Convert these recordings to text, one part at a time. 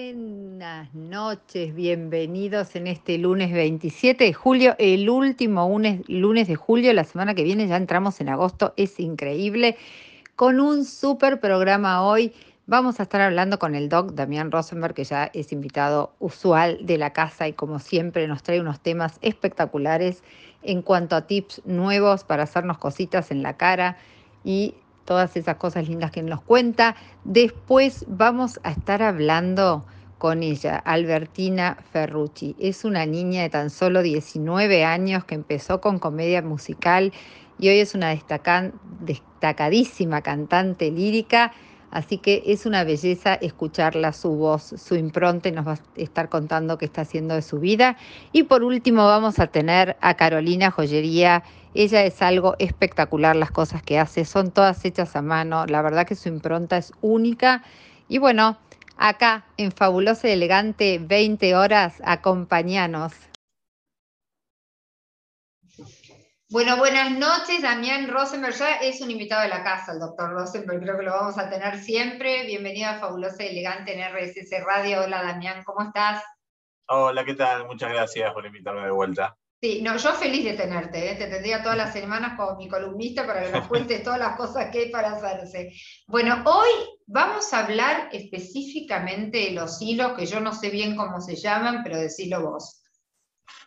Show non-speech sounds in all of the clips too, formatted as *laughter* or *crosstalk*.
Buenas noches, bienvenidos en este lunes 27 de julio, el último lunes, de julio, la semana que viene ya entramos en agosto, es increíble, con un súper programa hoy. Vamos a estar hablando con el doc Damián Rosenberg, que ya es invitado usual de la casa y como siempre nos trae unos temas espectaculares en cuanto a tips nuevos para hacernos cositas en la cara y todas esas cosas lindas que nos cuenta. Después vamos a estar hablando con ella, Albertina Ferrucci. Es una niña de tan solo 19 años que empezó con comedia musical y hoy es una destacadísima cantante lírica. Así que es una belleza escucharla, su voz, su impronta y nos va a estar contando qué está haciendo de su vida. Y por último vamos a tener a Carolina Joyería ella es algo espectacular, las cosas que hace son todas hechas a mano, la verdad que su impronta es única. Y bueno, acá en Fabulosa y Elegante, 20 horas, acompañanos. Bueno, buenas noches, Damián Rosenberg. Ya es un invitado de la casa, el doctor Rosenberg, creo que lo vamos a tener siempre. Bienvenido a Fabulosa y Elegante en RSS Radio. Hola, Damián, ¿cómo estás? Hola, ¿qué tal? Muchas gracias por invitarme de vuelta. Sí, no, yo feliz de tenerte, ¿eh? te tendría todas las semanas como mi columnista para que nos *laughs* cuentes todas las cosas que hay para hacerse. Bueno, hoy vamos a hablar específicamente de los hilos, que yo no sé bien cómo se llaman, pero decilo vos.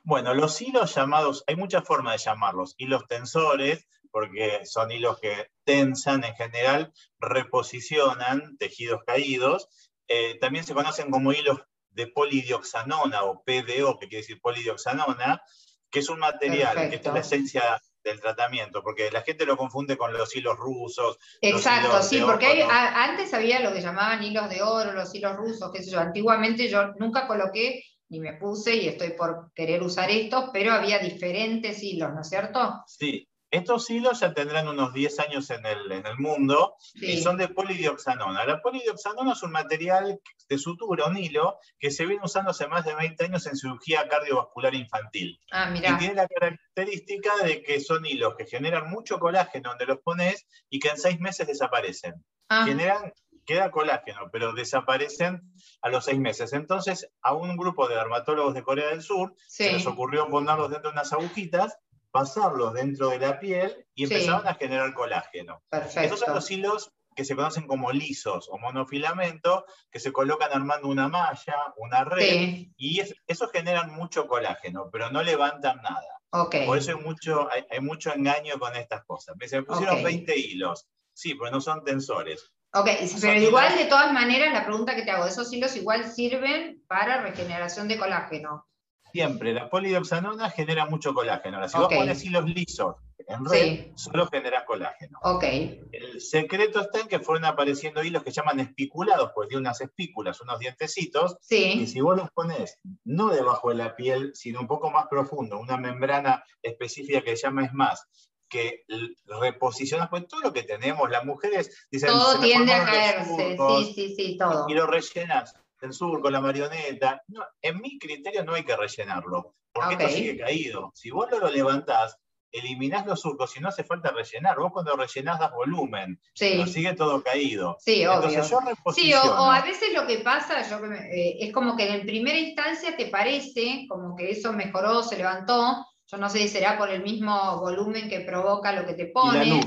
Bueno, los hilos llamados, hay muchas formas de llamarlos, hilos tensores, porque son hilos que tensan en general, reposicionan tejidos caídos, eh, también se conocen como hilos de polidioxanona o PDO, que quiere decir polidioxanona, que es un material, que es la esencia del tratamiento, porque la gente lo confunde con los hilos rusos. Exacto, sí, porque antes había lo que llamaban hilos de oro, los hilos rusos, qué sé yo. Antiguamente yo nunca coloqué ni me puse y estoy por querer usar estos, pero había diferentes hilos, ¿no es cierto? Sí, estos hilos ya tendrán unos 10 años en el, en el mundo y son de polidioxanona. La polidioxanona es un material de sutura, un hilo, que se viene usando hace más de 20 años en cirugía cardiovascular infantil. Ah, y tiene la característica de que son hilos que generan mucho colágeno donde los pones y que en seis meses desaparecen. Ah. Generan queda colágeno, pero desaparecen a los seis meses. Entonces, a un grupo de dermatólogos de Corea del Sur se les ocurrió ponerlos dentro de unas agujitas pasarlos dentro de la piel y empezaron a generar colágeno. Perfecto. Esos son los hilos que se conocen como lisos o monofilamento, que se colocan armando una malla, una red, y esos generan mucho colágeno, pero no levantan nada. Por eso hay mucho, hay, mucho engaño con estas cosas. Me, se pusieron 20 hilos. Sí, pero no son tensores. Ok, pero igual de todas maneras la pregunta que te hago, ¿esos hilos igual sirven para regeneración de colágeno? Siempre, la polidioxanona genera mucho colágeno. Ahora, si vos pones hilos lisos en red, solo genera colágeno. Okay. El secreto está en que fueron apareciendo hilos que llaman espiculados, pues de unas espículas, unos dientecitos. Sí. Y si vos los pones no debajo de la piel, sino un poco más profundo, una membrana específica que se llama ESMAS, que reposicionas, pues todo lo que tenemos, las mujeres dicen... Todo tiende a caerse, sí, sí, sí, todo. Y lo rellenas el surco, la marioneta. en mi criterio no hay que rellenarlo, porque esto sigue caído. Si vos lo levantás, eliminás los surcos y no hace falta rellenar. Vos cuando rellenás das volumen, sí. sigue todo caído. Sí, Entonces yo Sí, o, a veces lo que pasa yo, eh, es como que en primera instancia te parece como que eso mejoró, se levantó. Yo no sé si será por el mismo volumen que provoca lo que te pone.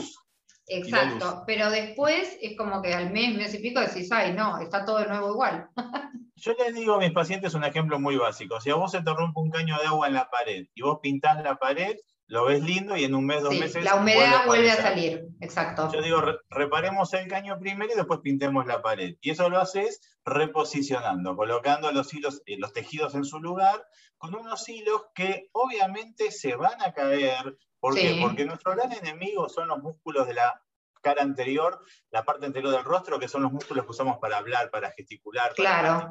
Exacto, pero después es como que al mes, mes y pico decís, ay, no, está todo de nuevo igual. *laughs* Yo les digo a mis pacientes un ejemplo muy básico. Si a vos se te rompe un caño de agua en la pared y vos pintás la pared, lo ves lindo y en un mes, dos meses. La humedad vuelve a, salir, exacto. Yo digo, reparemos el caño primero y después pintemos la pared. Y eso lo haces reposicionando, colocando los hilos, eh, los tejidos en su lugar, con unos hilos que obviamente se van a caer, ¿Por qué? Porque nuestro gran enemigo son los músculos de la cara anterior, la parte anterior del rostro, que son los músculos que usamos para hablar, para gesticular, claro.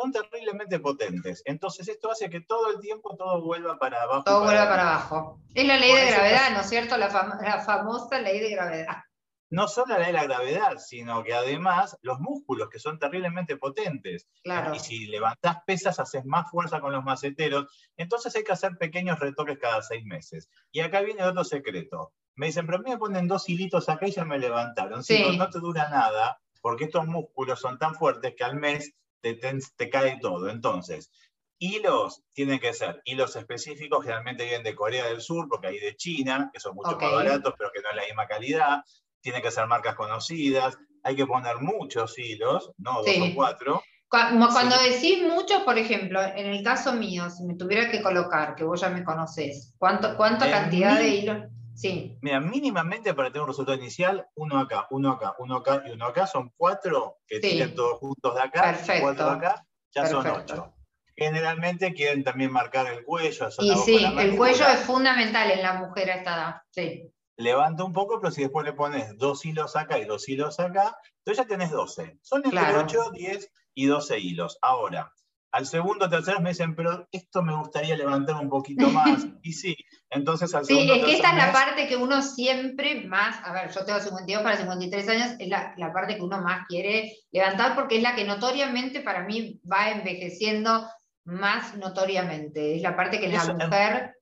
Son terriblemente potentes. Entonces esto hace que todo el tiempo todo vuelva para abajo. Todo vuelva para abajo. Es la ley de gravedad, ¿no es cierto? la famosa ley de gravedad no solo la de la gravedad, sino que además los músculos, que son terriblemente potentes. Claro. Y si levantás pesas, haces más fuerza con los maceteros. Entonces hay que hacer pequeños retoques cada seis meses. Y acá viene otro secreto. Me dicen, pero a mí me ponen dos hilitos acá y ya me levantaron. Si no, no te dura nada, porque estos músculos son tan fuertes que al mes te, te cae todo. Entonces, hilos tienen que ser hilos específicos, generalmente vienen de Corea del Sur, porque hay de China, que son mucho más baratos, pero que no es la misma calidad. Tienen que ser marcas conocidas. Hay que poner muchos hilos, no dos o cuatro. Cuando decís muchos, por ejemplo, en el caso mío, si me tuviera que colocar, que vos ya me conocés, ¿cuánto, ¿cuánta cantidad de hilos? Sí. Mira, mínimamente para tener un resultado inicial, uno acá, uno acá, uno acá y uno acá, son cuatro que tienen todos juntos de acá, Perfecto. cuatro de acá, ya son ocho. Generalmente quieren también marcar el cuello. Y sí, el cuello es fundamental en la mujer a esta edad. Sí. Levanta un poco, pero si después le pones dos hilos acá y dos hilos acá, entonces ya tenés 12. Son entre 8, 10 y 12 hilos. Ahora, al segundo o tercer me dicen, pero esto me gustaría levantar un poquito *laughs* más. y sí, entonces al Sí, es que esta es la parte que uno siempre más, a ver, yo tengo 52 para 53 años, es la, parte que uno más quiere levantar porque es la que notoriamente para mí va envejeciendo más notoriamente. Es la parte que la mujer...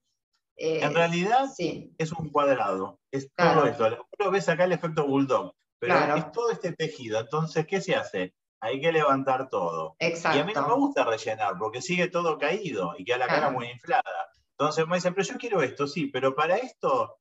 En, eh, realidad es un cuadrado, es todo esto. Uno ves acá el efecto bulldog, pero es todo este tejido. Entonces, ¿qué se hace? hay que levantar todo. Exacto. Y a mí no me gusta rellenar porque sigue todo caído y queda la cara muy inflada. Entonces me dicen, pero yo quiero esto, sí, pero para esto...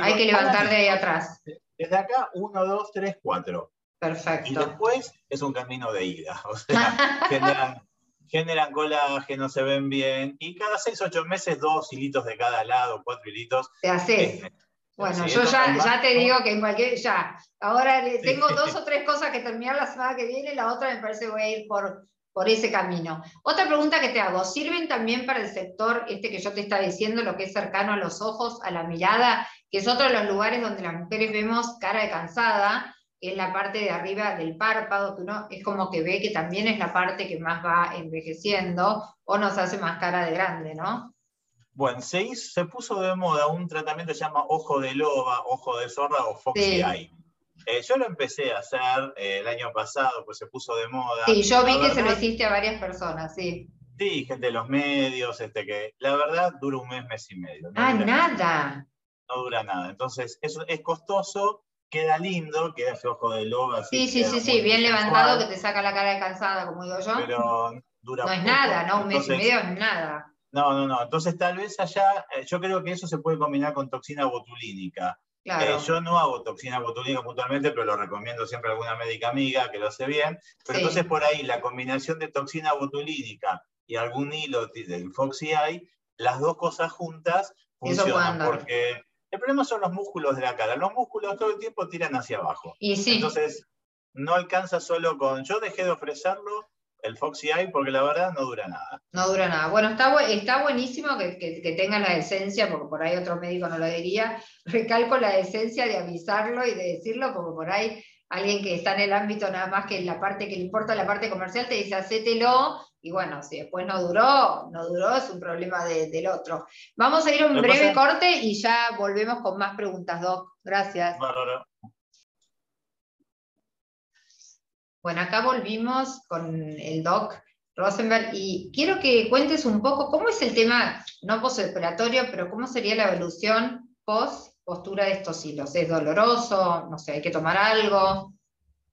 hay que levantar de ahí atrás. Desde acá, uno, dos, tres, cuatro. Perfecto. Y después es un camino de ida. *laughs* O sea, generan, generan colágeno, se ven bien. Y cada seis, ocho meses, dos hilitos de cada lado, cuatro hilitos. Te haces. Este, bueno, yo ya, ya, te digo que en cualquier, ya, ahora tengo dos *laughs* o tres cosas que terminar la semana que viene, la otra me parece que voy a ir por, por ese camino. Otra pregunta que te hago, ¿sirven también para el sector este que yo te estaba diciendo, lo que es cercano a los ojos, a la mirada, que es otro de los lugares donde las mujeres vemos cara de cansada, que es la parte de arriba del párpado, que uno es como que ve que también es la parte que más va envejeciendo o nos hace más cara de grande, ¿no? Bueno, se, se puso de moda un tratamiento que se llama ojo de loba, ojo de zorra o foxy eye. Eh, yo lo empecé a hacer eh, el año pasado, pues se puso de moda. Sí, yo vi que se lo hiciste a varias personas, sí. Sí, gente de los medios, este que la verdad dura un mes, mes y medio. ah, nada. No dura nada. Entonces, eso es costoso, queda lindo, queda ese ojo de loba. Sí, sí, sí, sí, bien levantado que te saca la cara de cansada, como digo yo. Pero dura No es nada, ¿no? Un mes y medio es nada. No, no, no. Entonces tal vez allá, eh, yo creo que eso se puede combinar con toxina botulínica. Eh, yo no hago toxina botulínica puntualmente, pero lo recomiendo siempre a alguna médica amiga que lo hace bien. Pero entonces por ahí la combinación de toxina botulínica y algún hilo del Foxy Eye, las dos cosas juntas funcionan. Porque el problema son los músculos de la cara. Los músculos todo el tiempo tiran hacia abajo. Y sí. Entonces no alcanza solo con. Yo dejé de ofrecerlo el Foxy Eye porque la verdad no dura nada. No dura nada. Bueno, está, está buenísimo que, que, tengan la decencia, porque por ahí otro médico no lo diría. *laughs* Recalco la decencia de avisarlo y de decirlo, porque por ahí alguien que está en el ámbito nada más que en la parte que le importa la parte comercial te dice hacételo y bueno, si después no duró, no duró, es un problema del otro. Vamos a ir a un breve corte y ya volvemos con más preguntas, Doc. Gracias. Bueno, acá volvimos con el doc Rosenberg y quiero que cuentes un poco cómo es el tema, no postoperatorio, pero cómo sería la evolución post postura de estos hilos. ¿Es doloroso? No sé, hay que tomar algo.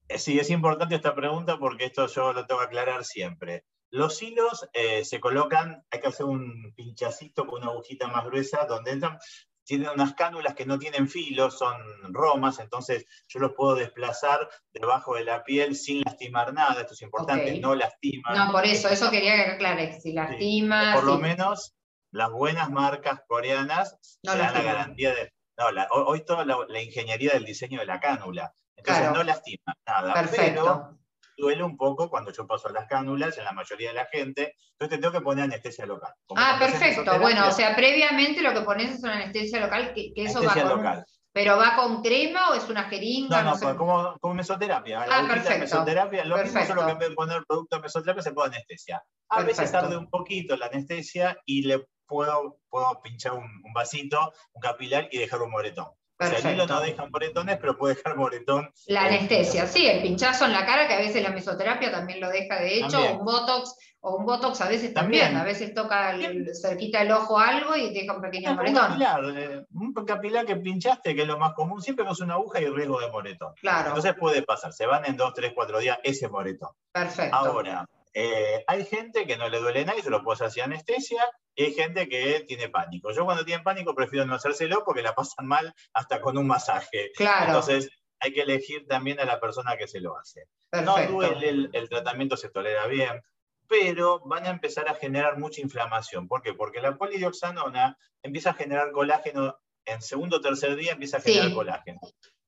Eh, sí, es importante esta pregunta porque esto yo lo tengo que aclarar siempre. Los hilos eh, se colocan, hay que hacer un pinchacito con una agujita más gruesa donde entran, tienen unas cánulas que no tienen filo, son romas, entonces yo los puedo desplazar debajo de la piel sin lastimar nada, esto es importante, no lastima. No, por eso, eso quería que aclare, si lastima... por lo menos las buenas marcas coreanas no dan la garantía de... No, hoy toda la, ingeniería del diseño de la cánula, entonces no lastima nada, Perfecto duele un poco cuando yo paso las cánulas en la mayoría de la gente, entonces te tengo que poner anestesia local. ah, perfecto. Bueno, o sea, previamente lo que pones es una anestesia local, que, eso va con... ¿Pero va con crema o es una jeringa? No, no, como, como, mesoterapia. Ah, perfecto. Mesoterapia, lo mismo, solo que en vez de poner producto de mesoterapia se pone anestesia. A veces tarde un poquito la anestesia y le puedo, puedo pinchar un, un vasito, un capilar y dejar un moretón. Perfecto. el hilo no deja moretones, pero puede dejar moretón. La anestesia, sí, el pinchazo en la cara, que a veces la mesoterapia también lo deja de hecho, o un botox, o un botox a veces también, a veces toca cerquita el ojo algo y deja un pequeño moretón. Un capilar, eh, un capilar que pinchaste, que es lo más común, siempre con una aguja y riesgo de moretón. Claro. Entonces puede pasar, se van en dos, tres, cuatro días ese moretón. Perfecto. Ahora, Eh, hay gente que no le duele nada y se lo puede hacer anestesia, y hay gente que tiene pánico. Yo cuando tienen pánico prefiero no hacérselo porque la pasan mal hasta con un masaje. Claro. Entonces hay que elegir también a la persona que se lo hace. No duele, el, el, tratamiento se tolera bien, pero van a empezar a generar mucha inflamación. ¿Por qué? Porque la polidioxanona empieza a generar colágeno, en segundo o tercer día empieza a generar colágeno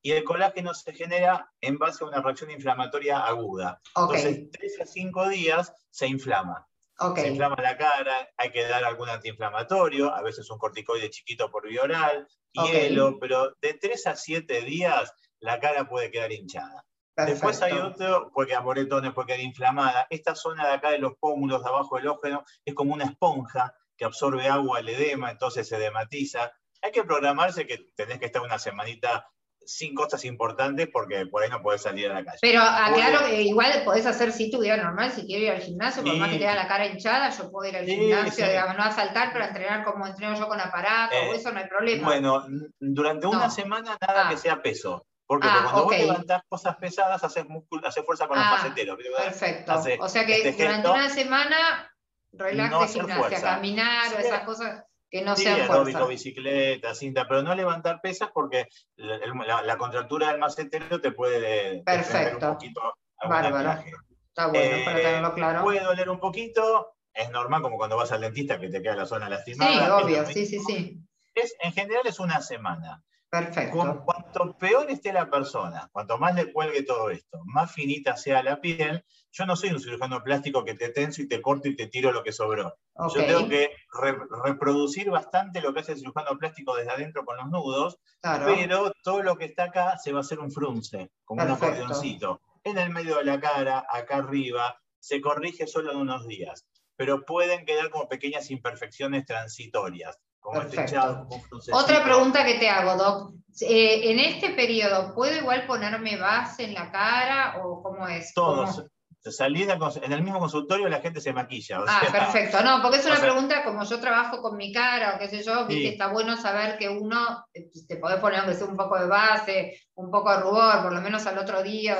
y el colágeno se genera en base a una reacción inflamatoria aguda. Entonces, 3 a 5 días se inflama. Se inflama la cara, hay que dar algún antiinflamatorio, a veces un corticoide chiquito por vía oral, hielo, pero de 3 a 7 días la cara puede quedar hinchada. Después hay otro, porque amoretones puede quedar inflamada. Esta zona de acá de los pómulos, de abajo del ógeno, es como una esponja que absorbe agua al edema, entonces se edematiza. Hay que programarse que tenés que estar una semanita sin cosas importantes porque por ahí no podés salir a la calle. Pero aclaro que igual podés hacer si tu vida normal, si quiero ir al gimnasio, por más que te la cara hinchada, yo puedo ir al gimnasio, digamos, no a saltar, pero a entrenar como entreno yo con aparato, eh, eso no hay problema. Bueno, durante una semana nada que ah. sea peso. Porque ah, cuando vos levantás cosas pesadas, haces, músculo, haces fuerza con los ah, faceteros. Perfecto. o sea que este durante una semana, relax de gimnasia, caminar o esas cosas que no sí, sea aeróbico, bicicleta, cinta, pero no levantar pesas porque la, contractura del macetero te puede Perfecto. un poquito Bárbaro. Está bueno, para eh, tenerlo claro. Puede doler un poquito, es normal como cuando vas al dentista que te queda la zona lastimada. Sí, obvio, sí, sí, sí. Es, en general es una semana. Perfecto. Cuanto peor esté la persona, cuanto más le cuelgue todo esto, más finita sea la piel, yo no soy un cirujano plástico que te tenso y te corto y te tiro lo que sobró. Yo tengo que reproducir bastante lo que hace el cirujano plástico desde adentro con los nudos, pero todo lo que está acá se va a hacer un frunce, como un acordeoncito. En el medio de la cara, acá arriba, se corrige solo en unos días, pero pueden quedar como pequeñas imperfecciones transitorias. Otra pregunta que te hago, Doc. Eh, en este periodo, ¿puedo igual ponerme base en la cara o cómo es? Todos. Salida en el mismo consultorio la gente se maquilla. ah, perfecto. No, porque es una pregunta como yo trabajo con mi cara o qué sé yo, viste, está bueno saber que uno eh, te podés poner aunque sea un poco de base, un poco de rubor, por lo menos al otro día,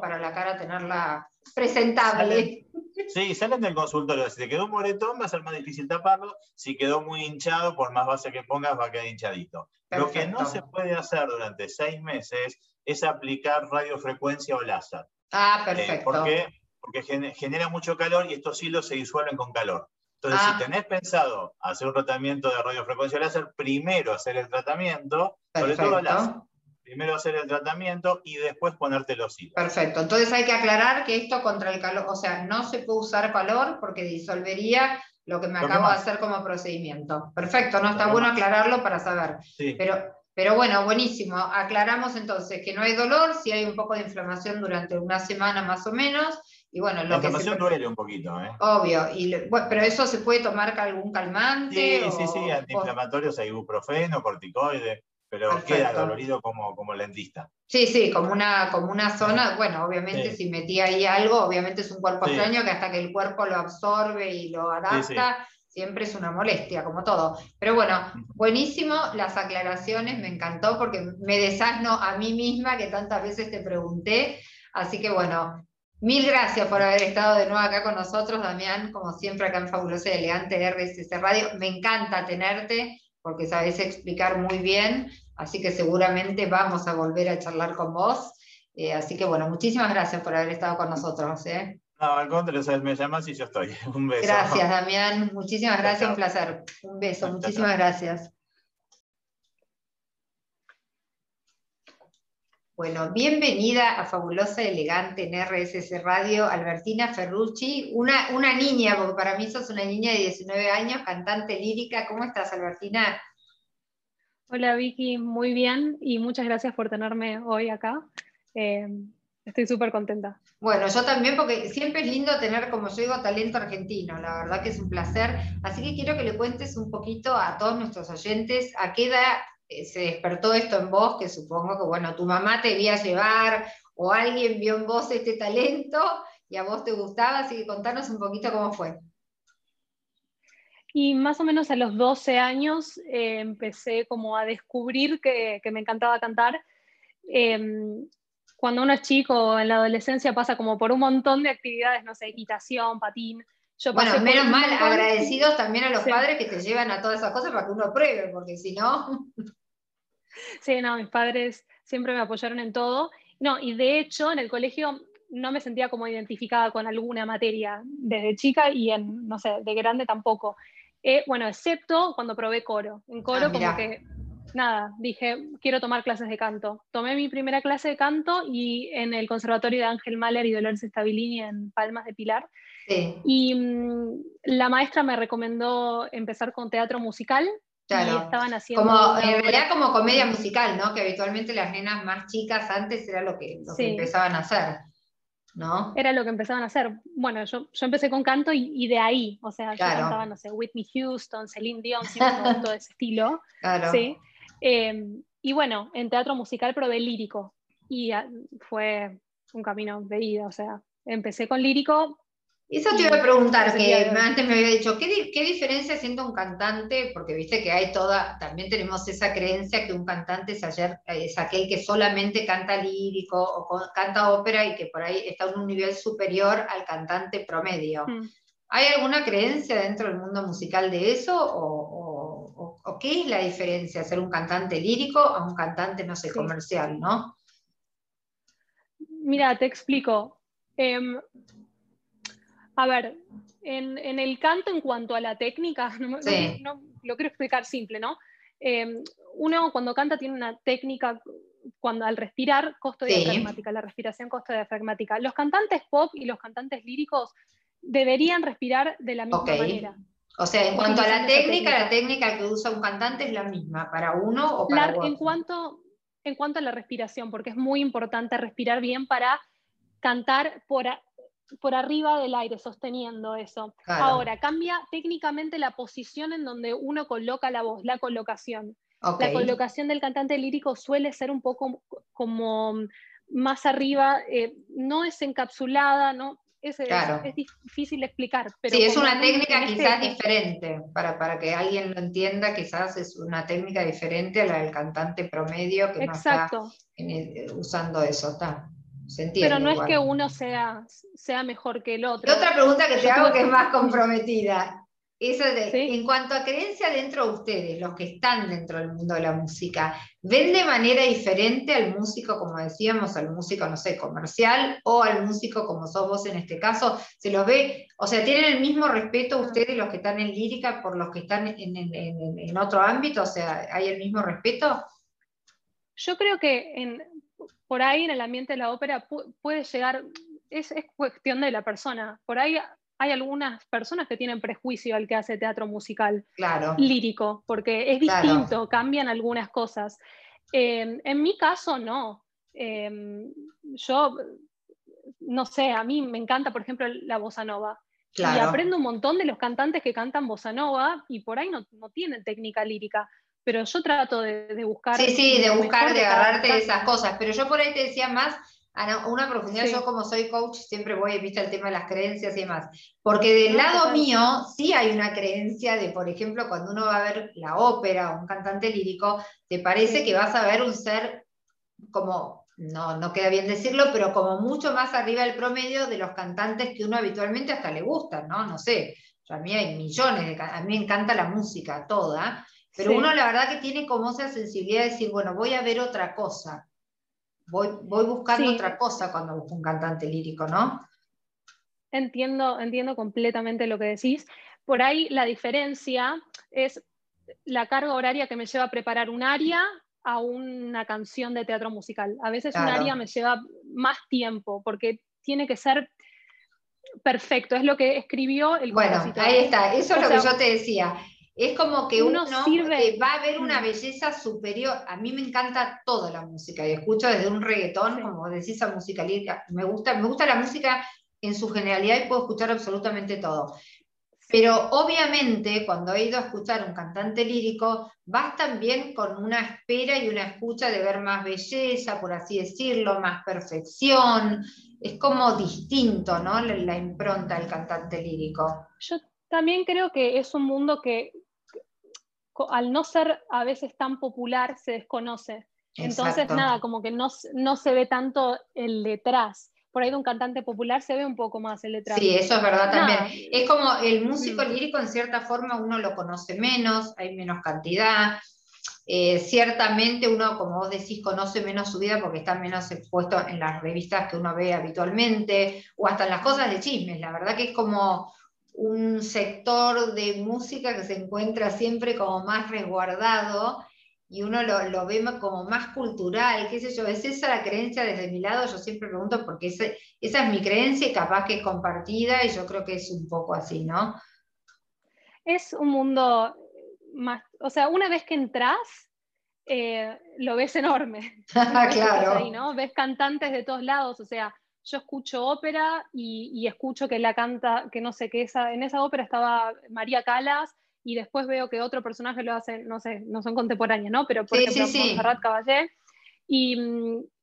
para la cara tenerla presentable. Sí, salen del consultorio. Si te quedó un moretón, va a ser más difícil taparlo. Si quedó muy hinchado, por más base que pongas, va a quedar hinchadito. Lo que no se puede hacer durante seis meses es aplicar radiofrecuencia o láser. Ah, eh, perfecto. ¿Por qué? Porque genera mucho calor y estos hilos se disuelven con calor. Entonces, si ah. tenés pensado hacer un tratamiento de radiofrecuencia o láser, primero hacer el tratamiento, sobre todo láser primero hacer el tratamiento y después ponerte los hilos. Perfecto. Entonces hay que aclarar que esto contra el calor, o sea, no se puede usar calor porque disolvería lo que me acabo de hacer como procedimiento. Perfecto, no está bueno aclararlo para saber. Pero, pero bueno, buenísimo. Aclaramos entonces que no hay dolor, si hay un poco de inflamación durante una semana más o menos. Y bueno, la inflamación duele un poquito, ¿eh? Obvio, y, pero eso se puede tomar algún calmante. Sí, sí, sí, antiinflamatorios, ibuprofeno, corticoide pero queda dolorido como, como lentista. Sí, sí, como una, como una zona, bueno, obviamente si metí ahí algo, obviamente es un cuerpo extraño que hasta que el cuerpo lo absorbe y lo adapta, siempre es una molestia, como todo. Pero bueno, buenísimo las aclaraciones, me encantó porque me desasno a mí misma que tantas veces te pregunté, así que bueno, Mil gracias por haber estado de nuevo acá con nosotros, Damián, como siempre acá en Fabulosa y Elegante RSS Radio. Me encanta tenerte porque sabes explicar muy bien Así que seguramente vamos a volver a charlar con vos. Eh, así que bueno, muchísimas gracias por haber estado con nosotros. ¿eh? No, al contrario, me llamas y yo estoy. *laughs* Un beso. Gracias, Damián. Muchísimas gracias, un placer. Un beso, muchísimas gracias. Bueno, bienvenida a Fabulosa Elegante en RSS Radio, Albertina Ferrucci, una, una niña, porque para mí sos una niña de 19 años, cantante lírica. ¿Cómo estás, Albertina? Hola Vicky, muy bien y muchas gracias por tenerme hoy acá. Eh, estoy súper contenta. Bueno, yo también, porque siempre es lindo tener, como yo digo, talento argentino, la verdad que es un placer. Así que quiero que le cuentes un poquito a todos nuestros oyentes a qué edad eh, se despertó esto en vos, que supongo que, bueno, tu mamá te a llevar o alguien vio en vos este talento y a vos te gustaba, así que contanos un poquito cómo fue. Y más o menos a los 12 años eh, empecé como a descubrir que, me encantaba cantar. Em, cuando uno es chico en la adolescencia pasa como por un montón de actividades, no sé, equitación, patín. Yo bueno, menos mal, agradecidos también a los padres que te llevan a todas esas cosas para que uno pruebe, porque si no... *laughs* Sí, no, mis padres siempre me apoyaron en todo. No, y de hecho en el colegio no me sentía como identificada con alguna materia desde chica y en, no sé, de grande tampoco. Eh, bueno, excepto cuando probé coro. En coro ah, como que, nada, dije, quiero tomar clases de canto. Tomé mi primera clase de canto y en el Conservatorio de Ángel Mahler y Dolores Stabilini en Palmas de Pilar. Y mm, la maestra me recomendó empezar con teatro musical. Claro. Y estaban haciendo como, en realidad como comedia musical, ¿no? Que habitualmente las nenas más chicas antes era lo que, lo que empezaban a hacer. ¿No? Era lo que empezaban a hacer. Bueno, yo, yo empecé con canto y, de ahí, o sea, yo cantaba, no sé, Whitney Houston, Celine Dion, siempre *laughs* todo ese estilo. ¿sí? Em, y bueno, en teatro musical probé lírico y ah, fue un camino de ida, o sea, empecé con lírico, eso te iba a preguntar, que antes me había dicho, ¿qué, ¿qué, diferencia siendo un cantante? Porque viste que hay toda, también tenemos esa creencia que un cantante es, ayer, es aquel que solamente canta lírico o canta ópera y que por ahí está en un nivel superior al cantante promedio. Hmm. ¿Hay alguna creencia dentro del mundo musical de eso? ¿O, o, qué es la diferencia ser un cantante lírico a un cantante, no sé, comercial, no? Mira, te explico. Em, a ver, en, el canto en cuanto a la técnica, *laughs* no, lo quiero explicar simple, ¿no? Em, uno cuando canta tiene una técnica cuando al respirar costo diafragmática, la respiración costo diafragmática. Los cantantes pop y los cantantes líricos deberían respirar de la misma manera. O sea, en cuanto a la técnica, la técnica que usa un cantante es la misma para uno o para otro. En cuanto, en cuanto a la respiración, porque es muy importante respirar bien para cantar por, por arriba del aire, sosteniendo eso. Ahora, cambia técnicamente la posición en donde uno coloca la voz, la colocación. La colocación del cantante lírico suele ser un poco como más arriba, eh, no es encapsulada, ¿no? Es, es, difícil de explicar. Pero sí, es una técnica este quizás diferente, para, para que alguien lo entienda, quizás es una técnica diferente a la del cantante promedio que no está usando eso. Está. Pero no es que uno sea, sea mejor que el otro. otra pregunta que te hago que es más comprometida. Eso de, en cuanto a creencia dentro de ustedes, los que están dentro del mundo de la música, ¿ven de manera diferente al músico, como decíamos, al músico, no sé, comercial, o al músico como sos vos en este caso? ¿Se los ve, o sea, tienen el mismo respeto ustedes los que están en lírica por los que están en, en otro ámbito? O sea, ¿hay el mismo respeto? Yo creo que en, por ahí en el ambiente de la ópera puede llegar, es, cuestión de la persona. Por ahí hay algunas personas que tienen prejuicio al que hace teatro musical claro. lírico, porque es distinto, cambian algunas cosas. Em, en mi caso, no. Em, yo, no sé, a mí me encanta, por ejemplo, la bossa nova. Y aprendo un montón de los cantantes que cantan bossa nova y por ahí no, no tienen técnica lírica pero yo trato de, buscar. Sí, sí, de buscar, de, agarrarte de esas cosas, pero yo por ahí te decía más a una profundidad, yo como soy coach siempre voy, viste, el tema de las creencias y demás, porque del lado mío sí hay una creencia de, por ejemplo, cuando uno va a ver la ópera o un cantante lírico, te parece que vas a ver un ser como, no, no queda bien decirlo, pero como mucho más arriba del promedio de los cantantes que uno habitualmente hasta le gustan, ¿no? No sé, a mí hay millones, de, a mí me encanta la música toda, pero uno la verdad que tiene como esa sensibilidad de decir, bueno, voy a ver otra cosa. Voy, voy buscando otra cosa cuando busco un cantante lírico, ¿no? Entiendo, entiendo completamente lo que decís. Por ahí la diferencia es la carga horaria que me lleva a preparar un aria a una canción de teatro musical. A veces un aria me lleva más tiempo porque tiene que ser perfecto, es lo que escribió el Bueno, ahí está, eso es lo que yo te decía. Es como que uno, sirve... va a ver una mm. belleza superior. A mí me encanta toda la música y escucho desde un reggaetón, como decís, esa música lírica. Me gusta, me gusta la música en su generalidad y puedo escuchar absolutamente todo. Pero obviamente cuando he ido a escuchar un cantante lírico, vas también con una espera y una escucha de ver más belleza, por así decirlo, más perfección. Es como distinto, ¿no? La, la impronta del cantante lírico. Yo también creo que es un mundo que al no ser a veces tan popular se desconoce. Entonces, nada, como que no, no se ve tanto el detrás por ahí de un cantante popular se ve un poco más el detrás. Sí, eso es verdad también. Es como el músico mm. lírico, en cierta forma, uno lo conoce menos, hay menos cantidad. Eh, ciertamente uno, como vos decís, conoce menos su vida porque está menos expuesto en las revistas que uno ve habitualmente, o hasta en las cosas de chismes. La verdad que es como un sector de música que se encuentra siempre como más resguardado y uno lo, ve como más cultural, qué sé yo, es esa la creencia desde mi lado, yo siempre pregunto porque esa es mi creencia y capaz que es compartida y yo creo que es un poco así, ¿no? Es un mundo más, o sea, una vez que entras, eh, lo ves enorme. *laughs* claro. ¿no? Ves cantantes de todos lados, o sea, yo escucho ópera y, escucho que la canta, que no sé, que esa, en esa ópera estaba María Calas y después veo que otro personaje lo hace, no sé, no son contemporáneos, ¿no? Pero por ejemplo, sí, Caballé. Y,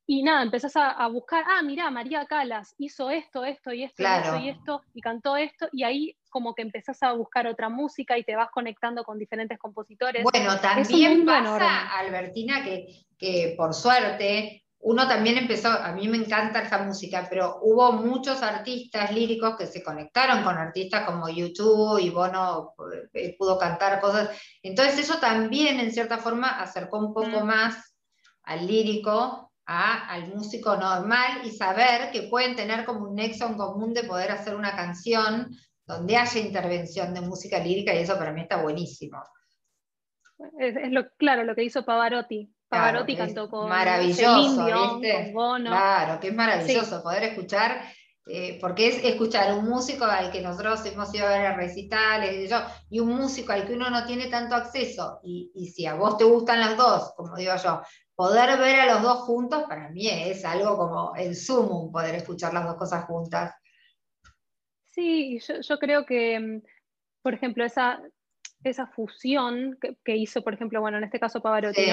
y, nada, empezás a, buscar, ah, mira María Calas hizo esto, esto y esto, y esto, y cantó esto, y ahí como que empezás a buscar otra música y te vas conectando con diferentes compositores. Bueno, también pasa, Albertina, que, que por suerte uno también empezó, a mí me encanta esa música, pero hubo muchos artistas líricos que se conectaron con artistas como YouTube y Bono eh, pudo cantar cosas. Entonces eso también en cierta forma acercó un poco mm. más al lírico al músico normal y saber que pueden tener como un nexo en común de poder hacer una canción donde haya intervención de música lírica y eso para mí está buenísimo. Es, lo, claro, lo que hizo Pavarotti. Pavarotti cantó con maravilloso, ¿viste? Claro, que es maravilloso poder escuchar, eh, porque es escuchar un músico al que nosotros hemos ido a ver recitales y, un músico al que uno no tiene tanto acceso, y, y si a vos te gustan las dos, como digo yo, poder ver a los dos juntos, para mí es algo como el sumum, poder escuchar las dos cosas juntas. Sí, yo, creo que, mm, por ejemplo, esa, esa fusión que, hizo, por ejemplo, bueno, en este caso Pavarotti,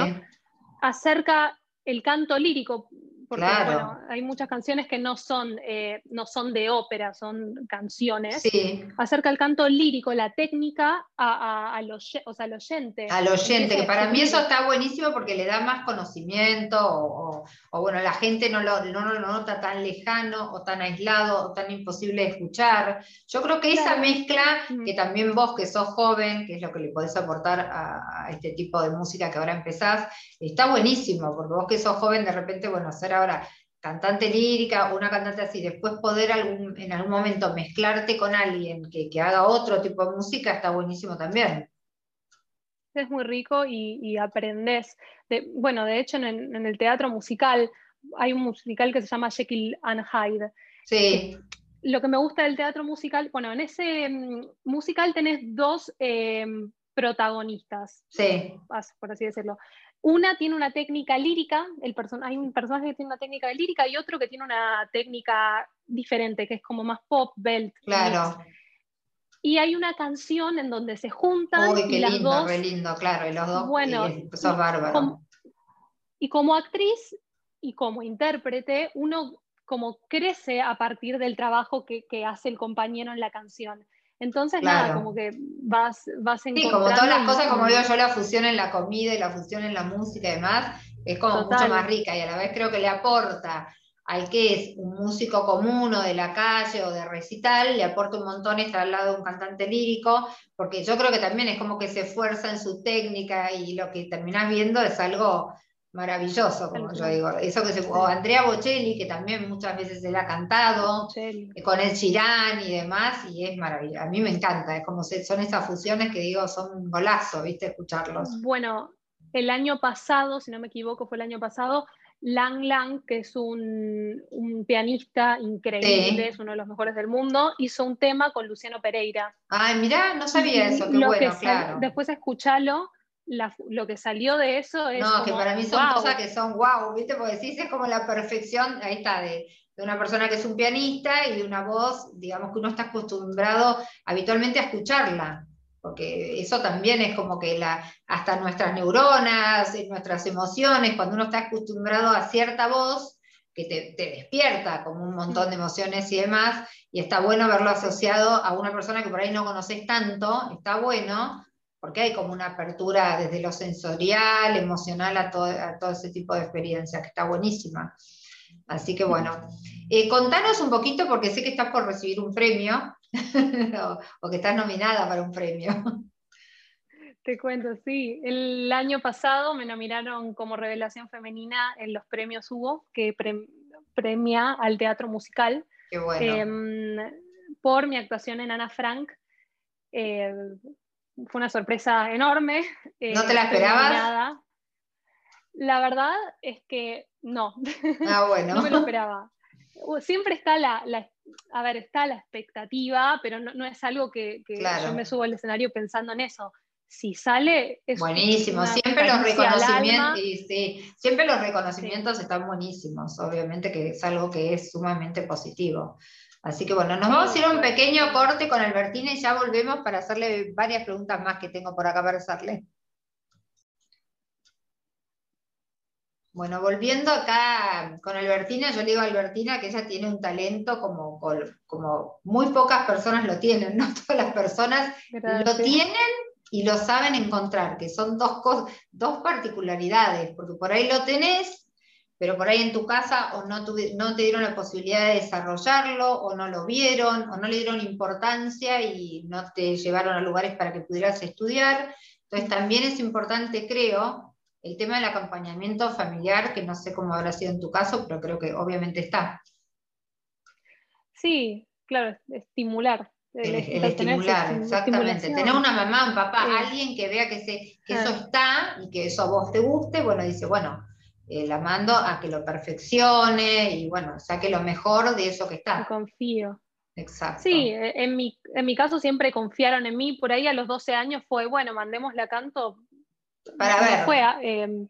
acerca el canto lírico, porque bueno, hay muchas canciones que no son, eh, no son de ópera, son canciones, acerca el canto lírico, la técnica a, a, o sea, al oyente. Al oyente, que para mí eso está buenísimo porque le da más conocimiento, o, bueno, la gente no lo, no lo, nota tan lejano, o tan aislado, o tan imposible de escuchar. Yo creo que esa mezcla, que también vos que sos joven, que es lo que le podés aportar a, a este tipo de música que ahora empezás, está buenísimo, porque vos que sos joven, de repente, bueno, hacer ahora cantante lírica, una cantante así, después poder en algún momento mezclarte con alguien que, haga otro tipo de música, está buenísimo también. Es muy rico y, aprendes. De, bueno, de hecho, en, el teatro musical hay un musical que se llama Jekyll and Hyde. Sí. Lo que me gusta del teatro musical, bueno, en ese mm, musical tenés dos eh, protagonistas. Sí. Por así decirlo. Una tiene una técnica lírica, el hay un personaje que tiene una técnica lírica y otro que tiene una técnica diferente, que es como más pop, belt. Claro. Y hay una canción en donde se juntan. Uy, qué lindo, re lindo, claro, y los dos. Bueno, y sos bárbaro. y como actriz y como intérprete, uno como crece a partir del trabajo que, que hace el compañero en la canción. Entonces, nada, como que vas, vas encontrando... Sí, como todas las cosas, como digo yo, la fusión en la comida y la fusión en la música y demás, es como mucho más rica y a la vez creo que le aporta al que es un músico común o de la calle o de recital, le aporta un montón estar al lado de un cantante lírico, porque yo creo que también es como que se esfuerza en su técnica y lo que terminás viendo es algo maravilloso, como yo digo. Eso que se, o Andrea Bocelli, que también muchas veces él ha cantado, eh, con el Chirán y demás, y es maravilloso. A mí me encanta, es como son esas fusiones que digo, son un golazo, ¿viste? Escucharlos. Bueno, el año pasado, si no me equivoco, fue el año pasado, Lang Lang, que es un, pianista increíble, es uno de los mejores del mundo, hizo un tema con Luciano Pereira. Ay, mirá, no sabía eso, qué bueno, claro. Después escuchalo lo que salió de eso es. No, que para mí son cosas que son wow, ¿viste? Porque decís es como la perfección, ahí está, de, una persona que es un pianista y de una voz, digamos que uno está acostumbrado habitualmente a escucharla. Porque eso también es como que la, hasta nuestras neuronas, nuestras emociones, cuando uno está acostumbrado a cierta voz, que te, te, despierta como un montón de emociones y demás, y está bueno verlo asociado a una persona que por ahí no conoces tanto, está bueno, porque hay como una apertura desde lo sensorial, emocional a todo, a todo ese tipo de experiencias, que está buenísima. Así que bueno, eh, contanos un poquito, porque sé que estás por recibir un premio, *laughs* o, que estás nominada para un premio. Te cuento, sí. El año pasado me nominaron como revelación femenina en los premios Hugo, que premia al teatro musical. Qué bueno. Em, por mi actuación en Ana Frank. Eh, fue una sorpresa enorme. ¿No te la esperabas? La verdad es que no. Ah, *laughs* bueno. no me lo esperaba. Siempre está la, a ver, está la expectativa, pero no, es algo que, yo me subo al escenario pensando en eso. Si sale, es buenísimo. Siempre los reconocimientos, sí, siempre los reconocimientos están buenísimos. Obviamente que es algo que es sumamente positivo. Así que bueno, nos vamos a ir a un pequeño corte con Albertina y ya volvemos para hacerle varias preguntas más que tengo por acá para hacerle. Bueno, volviendo acá con Albertina, yo le digo a Albertina que ella tiene un talento como, como muy pocas personas lo tienen, *laughs* no todas las personas lo tienen y lo saben encontrar, que son dos, dos particularidades, porque por ahí lo tenés pero por ahí en tu casa o no, no te dieron la posibilidad de desarrollarlo, o no lo vieron, o no le dieron importancia y no te llevaron a lugares para que pudieras estudiar. Entonces también es importante, creo, el tema del acompañamiento familiar, que no sé cómo habrá sido en tu caso, pero creo que obviamente está. Sí, claro, estimular. El, estimular, exactamente. Tener una mamá, un papá, alguien que vea que, se, que eso está y que eso a vos te guste, bueno, dice, bueno, eh, la mando a que lo perfeccione y bueno, saque lo mejor de eso que está. Confío. Exacto. Sí, e, en mi, en mi caso siempre confiaron en mí, por ahí a los 12 años fue, bueno, mandémosle a canto. Para ver. Fue, em,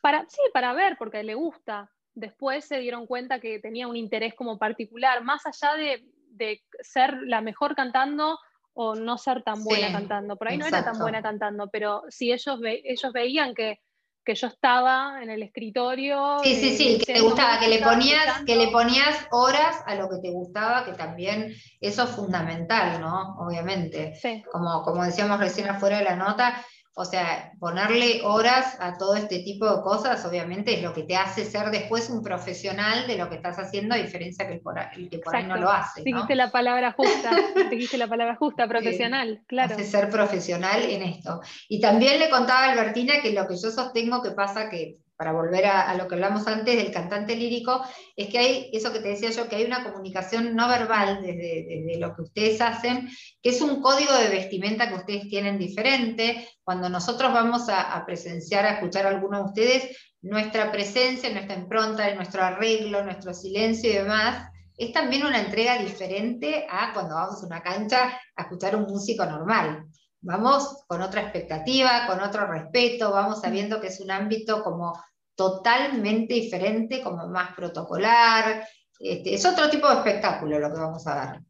para, sí, para ver, porque le gusta. Después se dieron cuenta que tenía un interés como particular, más allá de, de ser la mejor cantando o no ser tan buena cantando. Por ahí no era tan buena cantando, pero si ellos, ellos veían que que yo estaba en el escritorio. Sí, sí, sí, que te gustaba, que le, ponías, que le ponías horas a lo que te gustaba, que también eso es fundamental, ¿no? Obviamente. Como, como decíamos recién afuera de la nota, o sea, ponerle horas a todo este tipo de cosas, obviamente, es lo que te hace ser después un profesional de lo que estás haciendo, a diferencia que el, por, el que por ahí no lo hace. ¿no? Dijiste la palabra justa, *laughs* dijiste la palabra justa, profesional, claro. Hace ser profesional en esto. Y también le contaba a Albertina que lo que yo sostengo que pasa que para volver a, lo que hablamos antes del cantante lírico, es que hay eso que te decía yo, que hay una comunicación no verbal desde, lo que ustedes hacen, que es un código de vestimenta que ustedes tienen diferente. Cuando nosotros vamos a, presenciar, a escuchar a alguno de ustedes, nuestra presencia, nuestra impronta, nuestro arreglo, nuestro silencio y demás, es también una entrega diferente a cuando vamos a una cancha a escuchar un músico normal vamos con otra expectativa, con otro respeto, vamos sabiendo que es un ámbito como totalmente diferente, como más protocolar. Este, es otro tipo de espectáculo lo que vamos a dar.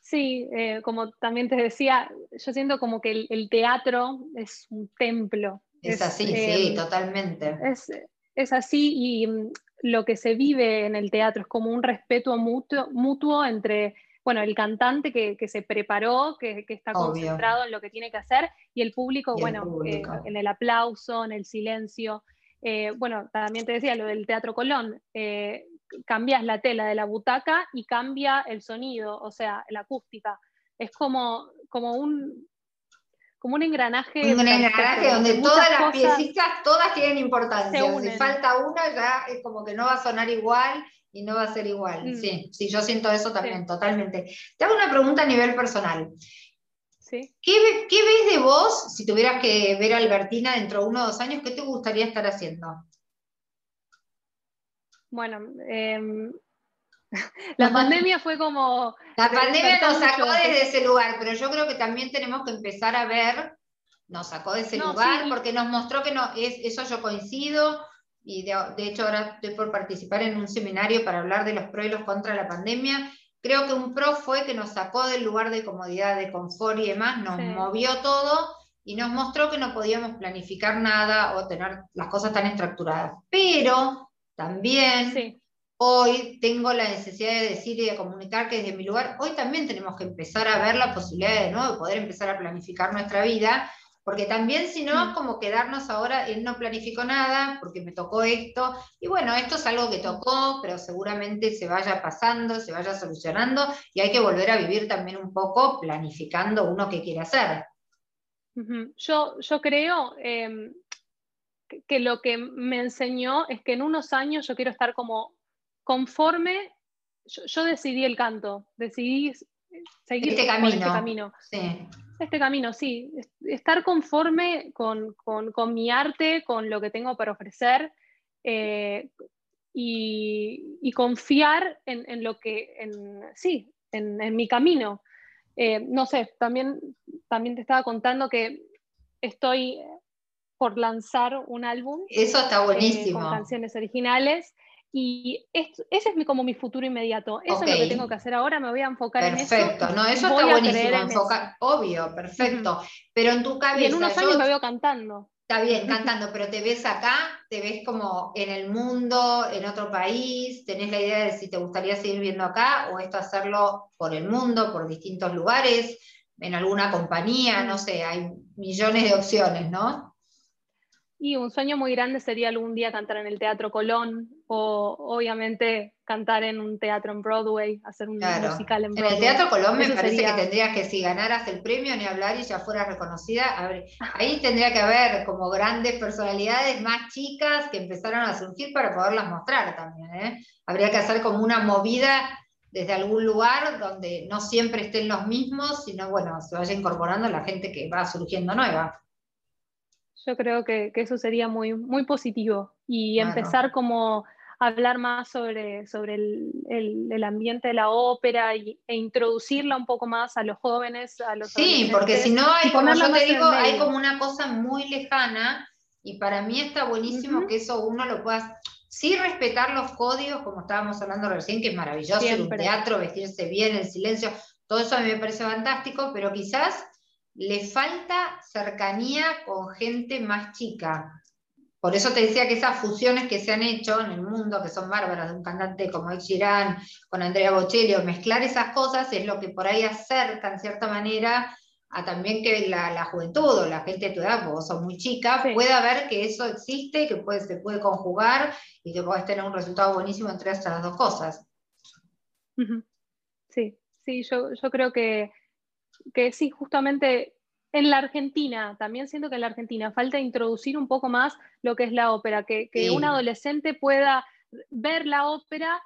Sí, eh, como también te decía, yo siento como que el, teatro es un templo. Es, así, sí, em, totalmente. Es, es, así y mm, lo que se vive en el teatro es como un respeto mutuo, mutuo entre bueno, el cantante que, se preparó, que, está concentrado en lo que tiene que hacer, y el público, bueno, eh, en el aplauso, en el silencio. Eh, bueno, también te decía lo del Teatro Colón, eh, cambias la tela de la butaca y cambia el sonido, o sea, la acústica. Es como, como un, como un engranaje. Un engranaje donde todas las piecitas, todas tienen importancia. Si falta una, ya es como que no va a sonar igual y no va a ser igual. Mm. Sí, sí, yo siento eso también, totalmente. Te hago una pregunta a nivel personal. ¿Sí? ¿Qué, ves de vos, si tuvieras que ver a Albertina dentro de uno o dos años, qué te gustaría estar haciendo? Bueno, em, *laughs* la pandemia fue como... La pandemia nos sacó desde ese lugar, pero yo creo que también tenemos que empezar a ver, nos sacó de ese lugar, porque nos mostró que no, es, eso yo coincido, y de, hecho ahora estoy por participar en un seminario para hablar de los pros y los contras de la pandemia. Creo que un pro fue que nos sacó del lugar de comodidad, de confort y demás, nos movió todo y nos mostró que no podíamos planificar nada o tener las cosas tan estructuradas. Pero también hoy tengo la necesidad de decir y de comunicar que desde mi lugar, hoy también tenemos que empezar a ver la posibilidad de nuevo poder empezar a planificar nuestra vida, porque también si no es mm. como quedarnos ahora en no planifico nada, porque me tocó esto, y bueno, esto es algo que tocó, pero seguramente se vaya pasando, se vaya solucionando, y hay que volver a vivir también un poco planificando uno que quiere hacer. Yo, yo creo em, que lo que me enseñó es que en unos años yo quiero estar como conforme, yo, decidí el canto, decidí seguir este, este camino. Este camino, sí. Estar conforme con, mi arte, con lo que tengo para ofrecer eh, y, confiar en, lo que, en, sí, en, mi camino. Eh, no sé, también, también te estaba contando que estoy por lanzar un álbum. Eso está buenísimo. Eh, con canciones originales. Y ese es mi, como mi futuro inmediato. Eso es lo que tengo que hacer ahora, me voy a enfocar en eso. Perfecto, no, eso está buenísimo, enfocar, obvio, perfecto. Pero en tu cabeza. Y en unos años me veo cantando. Está bien, *laughs* cantando, pero te ves acá, te ves como en el mundo, en otro país, tenés la idea de si te gustaría seguir viendo acá o esto hacerlo por el mundo, por distintos lugares, en alguna compañía, no sé, hay millones de opciones, ¿no? Y un sueño muy grande sería algún día cantar en el Teatro Colón o obviamente cantar en un teatro en Broadway, hacer un musical en Broadway. En el Teatro Colón me parece que tendrías que si ganaras el premio ni hablar y ya fueras reconocida, ahí tendría que haber como grandes personalidades más chicas que empezaron a surgir para poderlas mostrar también. ¿eh? Habría que hacer como una movida desde algún lugar donde no siempre estén los mismos, sino bueno, se vaya incorporando la gente que va surgiendo nueva. Yo creo que, eso sería muy, muy positivo. Y empezar como a hablar más sobre, sobre el, ambiente de la ópera e introducirla un poco más a los jóvenes, a los Sí, porque si no hay, como yo te digo, hay como una cosa muy lejana y para mí está buenísimo que eso uno lo pueda, sí respetar los códigos, como estábamos hablando recién, que es maravilloso, un teatro, vestirse bien, el silencio, todo eso a mí me parece fantástico, pero quizás le falta cercanía con gente más chica. Por eso te decía que esas fusiones que se han hecho en el mundo, que son bárbaras, de un cantante como Ed Sheeran con Andrea Bocelli, o mezclar esas cosas es lo que por ahí acerca en cierta manera a también que la, juventud o la gente de tu edad, porque vos sos muy chica, pueda ver que eso existe, que puede, se puede conjugar y que puedes tener un resultado buenísimo entre estas dos cosas. Sí, sí, yo, yo creo que que sí, justamente en la Argentina, también siento que en la Argentina falta introducir un poco más lo que es la ópera, que, un adolescente pueda ver la ópera,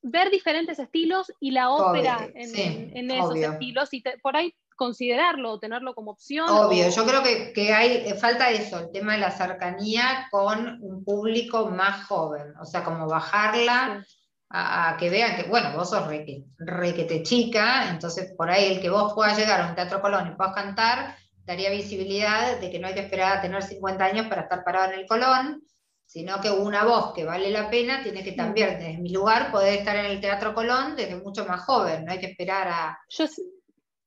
ver diferentes estilos y la ópera en, esos estilos y por ahí considerarlo o tenerlo como opción. Obvio, yo creo que, hay falta eso, el tema de la cercanía con un público más joven, o sea, como bajarla a, que vean que, bueno, vos sos re, que te chica, entonces por ahí el que vos puedas llegar a un teatro Colón y puedas cantar, daría visibilidad de que no hay que esperar a tener 50 años para estar parado en el Colón, sino que una voz que vale la pena tiene que también, desde mi lugar, poder estar en el Teatro Colón desde mucho más joven, no hay que esperar a... Yo,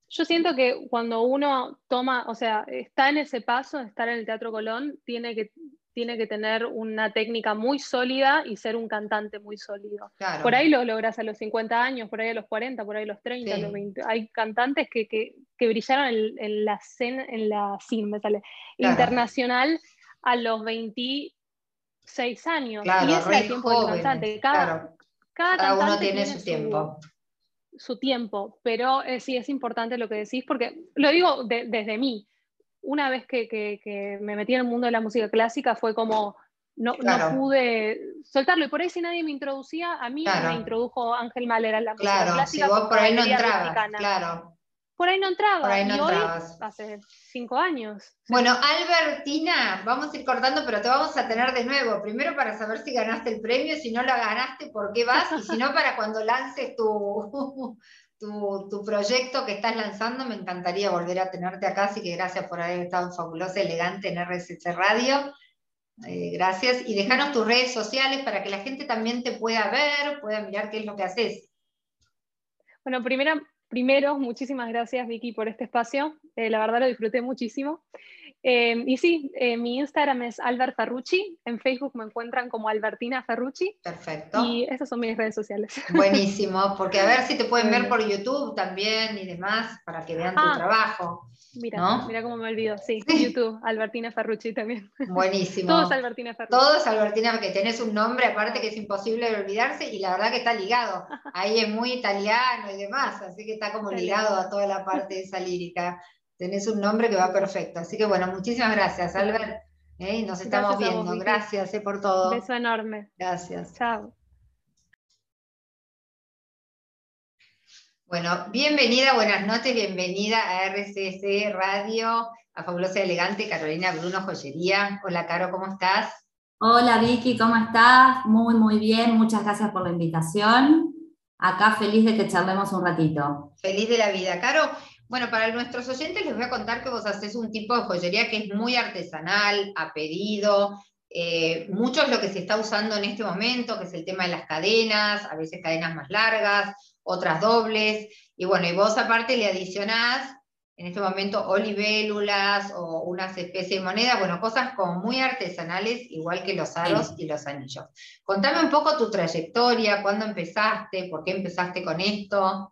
yo siento que cuando uno toma, o sea, está en ese paso de estar en el Teatro Colón, tiene que tiene que tener una técnica muy sólida y ser un cantante muy sólido. Por ahí lo logras a los 50 años, por ahí a los 40, por ahí a los 30, a los 20. Hay cantantes que, que, que brillaron en, la escena, en la me sale, internacional a los 26 años. y ese es el tiempo del cantante. Cada, cada, uno tiene, su tiempo. Su, tiempo, pero eh, sí es importante lo que decís, porque lo digo desde mí una vez que, me metí en el mundo de la música clásica fue como, no, pude soltarlo. Y por ahí si nadie me introducía, a mí me introdujo Ángel Malera en la música clásica. Claro, si vos por ahí no entrabas, claro. Por ahí no entraba. Por ahí no y entrabas. Hoy, hace cinco años. Bueno, Albertina, vamos a ir cortando, pero te vamos a tener de nuevo. Primero para saber si ganaste el premio, si no lo ganaste, por qué vas, y si no, para cuando lances tu, tu, proyecto que estás lanzando. Me encantaría volver a tenerte acá, así que gracias por haber estado en fabulosa, elegante en RSC Radio. Eh, gracias. Y dejanos tus redes sociales para que la gente también te pueda ver, pueda mirar qué es lo que haces. Bueno, primero, primero muchísimas gracias Vicky por este espacio. Eh, la verdad lo disfruté muchísimo. Eh, y sí, eh, mi Instagram es Albert Ferrucci, en Facebook me encuentran como Albertina Ferrucci. Perfecto. Y esas son mis redes sociales. *laughs* Buenísimo, porque a ver si te pueden ver por YouTube también y demás, para que vean tu Ah. trabajo. Mira, mira cómo me olvido. Sí, YouTube, Albertina Ferrucci también. Buenísimo. Todos Albertina Ferrucci. Todos, Albertina, porque tenés un nombre aparte que es imposible de olvidarse y la verdad que está ligado. Ahí es muy italiano y demás, así que está como ligado a toda la parte de esa lírica. Tenés un nombre que va perfecto. Así que bueno, muchísimas gracias, Albert. ¿eh? Nos estamos Gracias a vos, viendo. Gracias eh, por todo. Beso enorme. Gracias. Chao. Bueno, bienvenida, buenas noches, bienvenida a RCC Radio, a Fabulosa y Elegante, Carolina Bruno Joyería. Hola, Caro, ¿cómo estás? Hola Vicky, ¿cómo estás? Muy, muy bien, muchas gracias por la invitación. Acá feliz de que charlemos un ratito. Feliz de la vida. Caro, bueno, para nuestros oyentes les voy a contar que vos haces un tipo de joyería que es muy artesanal, a pedido. eh, mucho es lo que se está usando en este momento, que es el tema de las cadenas, a veces cadenas más largas, otras dobles. Y bueno, y vos aparte le adicionás en este momento olivélulas o unas especies de monedas, bueno, cosas como muy artesanales, igual que los aros y los anillos. Contame un poco tu trayectoria, cuándo empezaste, por qué empezaste con esto.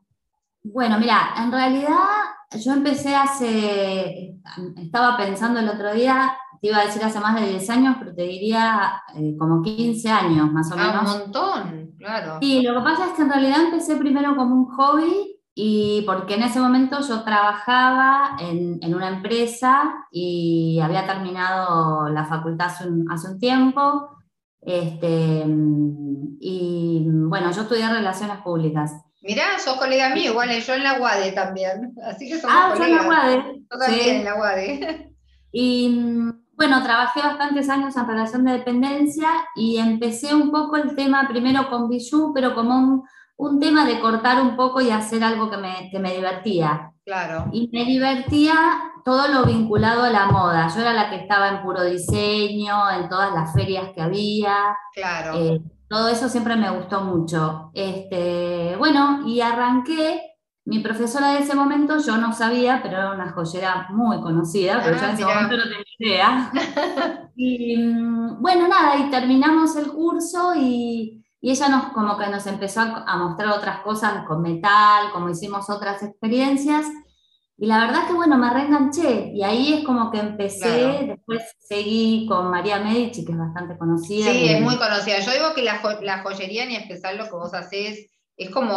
Bueno, mira, en realidad yo empecé hace, estaba pensando el otro día, te iba a decir hace más de 10 años, pero te diría eh, como 15 años más o Ah, menos. un montón, claro. Sí, lo que pasa es que en realidad empecé primero como un hobby y porque en ese momento yo trabajaba en, en una empresa y había terminado la facultad hace un, hace un tiempo. Este, y bueno, yo estudié relaciones públicas. Mirá, sos colega mío, igual yo en la UADE también, así que somos Ah, yo en la. UADE. Yo también sí. en la UADE. Y bueno, trabajé bastantes años en relación de dependencia y empecé un poco el tema primero con Bijou, pero como un, un tema de cortar un poco y hacer algo que me, que me divertía. Claro, Y me divertía todo lo vinculado a la moda. Yo era la que estaba en puro diseño, en todas las ferias que había. claro. eh, todo eso siempre me gustó mucho. Este, bueno, y arranqué. Mi profesora de ese momento, yo no sabía, pero era una joyera muy conocida, pero Ah, yo en ese mirá. momento no tenía idea. y mm, bueno, nada, y terminamos el curso y, y ella nos como que nos empezó a mostrar otras cosas con metal, como hicimos otras experiencias. Y la verdad que bueno, me reenganché y ahí es como que empecé, Claro. después seguí con María Medici, que es bastante conocida. Sí, es muy conocida. Yo digo que la, jo- la joyería, ni especial lo que vos hacés, es como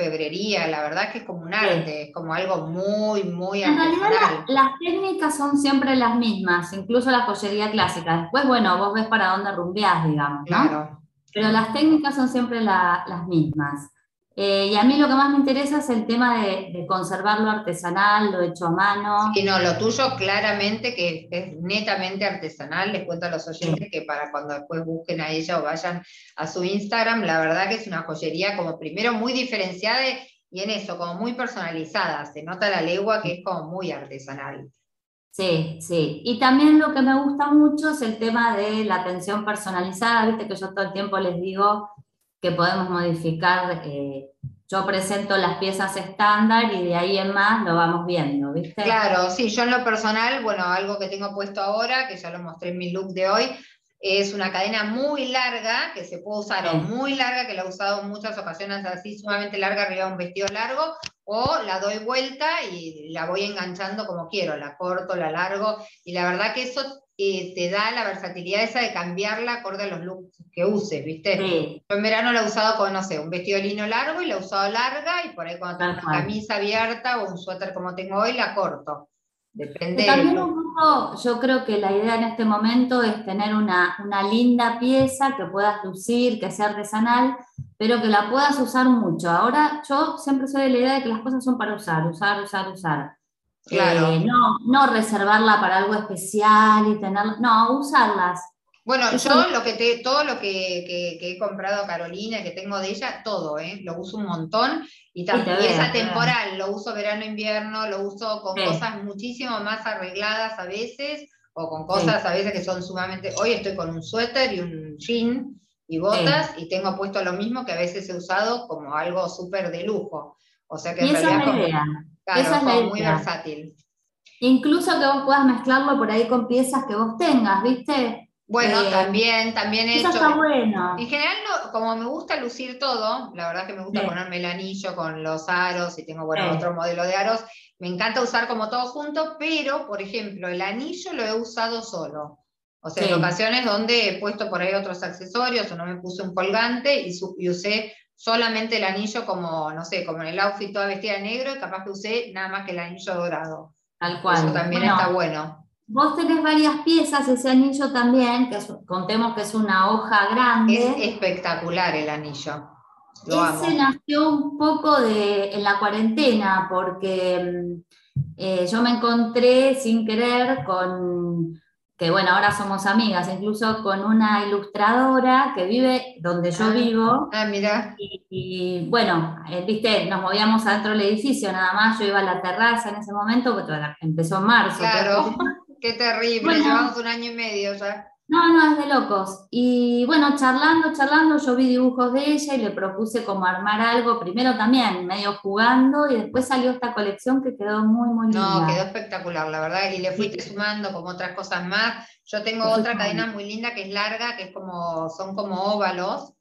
orfebrería, la verdad que es como un arte, es como algo muy, muy En realidad la- artesanal. las técnicas son siempre las mismas, incluso la joyería clásica. Después, bueno, vos ves para dónde rumbeás, digamos, ¿no? Claro. Pero las técnicas son siempre la- las mismas. Eh, y a mí lo que más me interesa es el tema de, de conservar lo artesanal, lo hecho a mano. Y no, lo tuyo claramente que es netamente artesanal. Les cuento a los oyentes que para cuando después busquen a ella o vayan a su Instagram, la verdad que es una joyería como primero muy diferenciada y en eso, como muy personalizada. Se nota la legua que es como muy artesanal. Sí, sí. Y también lo que me gusta mucho es el tema de la atención personalizada. Viste que yo todo el tiempo les digo que podemos modificar. eh, yo presento las piezas estándar y de ahí en más lo vamos viendo, ¿viste? Claro, sí, yo en lo personal, bueno, algo que tengo puesto ahora, que ya lo mostré en mi look de hoy, es una cadena muy larga, que se puede usar, o muy larga, que la he usado en muchas ocasiones así, sumamente larga, arriba de un vestido largo, o la doy vuelta y la voy enganchando como quiero, la corto, la largo, y la verdad que eso eh, te da la versatilidad esa de cambiarla acorde a los looks que uses, ¿viste? Sí, Yo en verano la he usado con, no sé, un vestido de lino largo y la he usado larga, y por ahí cuando tengo una camisa abierta o un suéter como tengo hoy, la corto. Depende también un poco, yo creo que la idea en este momento es tener una, una linda pieza que puedas lucir, que sea artesanal, pero que la puedas usar mucho. Ahora yo siempre soy de la idea de que las cosas son para usar, usar, usar, usar. Claro. Eh, no, no reservarla para algo especial y tenerla, no, usarlas. Bueno, Eso- yo lo que te, todo lo que, que- que he comprado a Carolina, que tengo de ella, todo, ¿eh? Lo uso un montón. Y también es atemporal, lo uso verano-invierno, lo uso con Sí. cosas muchísimo más arregladas a veces, o con cosas a veces que son sumamente. Hoy estoy con un suéter y un jean y botas, y tengo puesto lo mismo que a veces he usado como algo súper de lujo. O sea que en realidad como-. Claro, esa es la muy versátil. Incluso que vos puedas mezclarlo por ahí con piezas que vos tengas, ¿viste? Bueno, Eh, también, también he Eso hecho. está bueno. En general, no- como me gusta lucir todo, la verdad que me gusta Sí. ponerme el anillo con los aros y tengo, bueno, Sí. otro modelo de aros. Me encanta usar como todo junto, pero, por ejemplo, el anillo lo he usado solo. O sea, Sí. en ocasiones donde he puesto por ahí otros accesorios o no me puse un colgante y, y usé solamente el anillo como, no sé, como en el outfit toda vestida de negro y capaz que usé nada más que el anillo dorado. Tal cual. Eso también Bueno, está bueno. Vos tenés varias piezas, ese anillo también, que es- contemos que es una hoja grande. Es espectacular el anillo. Lo amo. Ese nació un poco de, en la cuarentena, porque mm, eh, yo me encontré sin querer con, que bueno, ahora somos amigas, incluso con una ilustradora que vive donde yo Ah. vivo. Ah, mira. Y, y, bueno, eh, viste, nos movíamos adentro del edificio nada más, yo iba a la terraza en ese momento, porque empezó en marzo. Claro. pero- *laughs* Qué terrible, Bueno. llevamos un año y medio ya. No, no, es de locos. Y bueno, charlando, charlando, yo vi dibujos de ella y le propuse como armar algo, primero también, medio jugando, y después salió esta colección que quedó muy, muy linda. No, quedó espectacular, la verdad, y le fuiste sumando como otras cosas más. Yo tengo otra cadena muy linda que es larga, que es como, son como óvalos,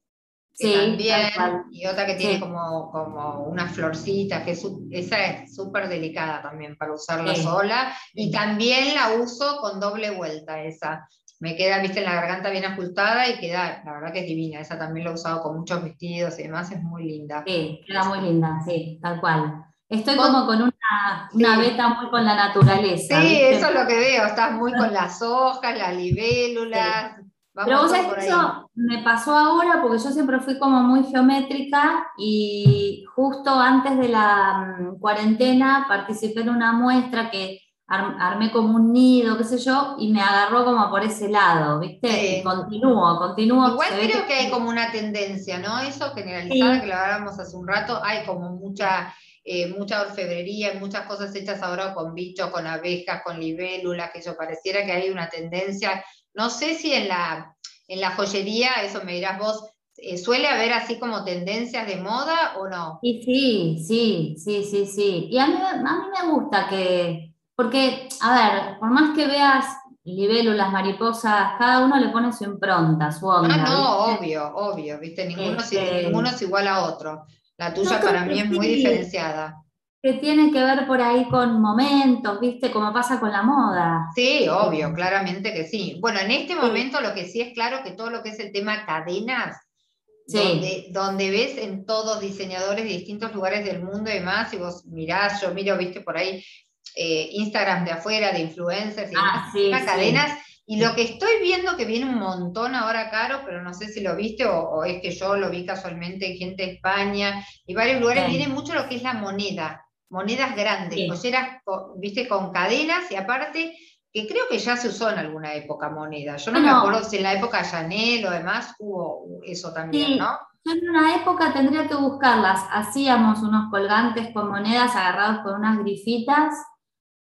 que Sí, también, y otra que tiene Sí. como, como unas florcitas, que es esa es súper delicada también para usarla Sí. sola, y también la uso con doble vuelta esa. Me queda, viste, en la garganta bien ajustada y queda, la verdad que es divina. Esa también la he usado con muchos vestidos y demás, es muy linda. Sí, queda muy linda, sí, tal cual. Estoy como con una, una Sí. beta muy con la naturaleza. Sí, ¿viste? eso es lo que veo, estás muy con las hojas, las libélulas. Pero vos sabés que eso me pasó ahora porque yo siempre fui como muy geométrica y justo antes de la mm, cuarentena participé en una muestra que armé como un nido, qué sé yo, y me agarró como por ese lado, ¿viste? Sí. Y continúo, continúo. Igual creo que hay como una tendencia, ¿no? Eso generalizada Sí. que lo hablábamos hace un rato, hay como mucha, eh, mucha orfebrería, y muchas cosas hechas ahora con bichos, con abejas, con libélulas, que yo pareciera que hay una tendencia. No sé si en la, en la joyería, eso me dirás vos, eh, suele haber así como tendencias de moda o no. Y sí, sí, sí, sí, sí. Y a mí, a mí me gusta que, porque, a ver, por más que veas libélulas, mariposas, cada uno le pone su impronta, su onda. Ah, no, ¿viste? obvio, obvio, ¿viste? Ninguno, Este- ninguno es igual a otro. La tuya para mí es muy diferenciada. Que tiene que ver por ahí con momentos, ¿viste? Como pasa con la moda. Sí, obvio, claramente que sí. Bueno, en este momento lo que sí es claro que todo lo que es el tema cadenas, Sí. donde, donde ves en todos diseñadores de distintos lugares del mundo y demás, y vos mirás, yo miro, viste por ahí eh, Instagram de afuera, de influencers y Ah, sí, sí. cadenas, y lo que estoy viendo que viene un montón ahora caro, pero no sé si lo viste o, o es que yo lo vi casualmente en gente de España y varios lugares, Sí. viene mucho lo que es la moneda, monedas grandes, joyeras, con- viste, con cadenas y aparte que creo que ya se usó en alguna época moneda. Yo no me Bueno. acuerdo si en la época Chanel o demás hubo eso también. ¿no? Yo en una época tendría que buscarlas. Hacíamos unos colgantes con monedas agarrados con unas grifitas.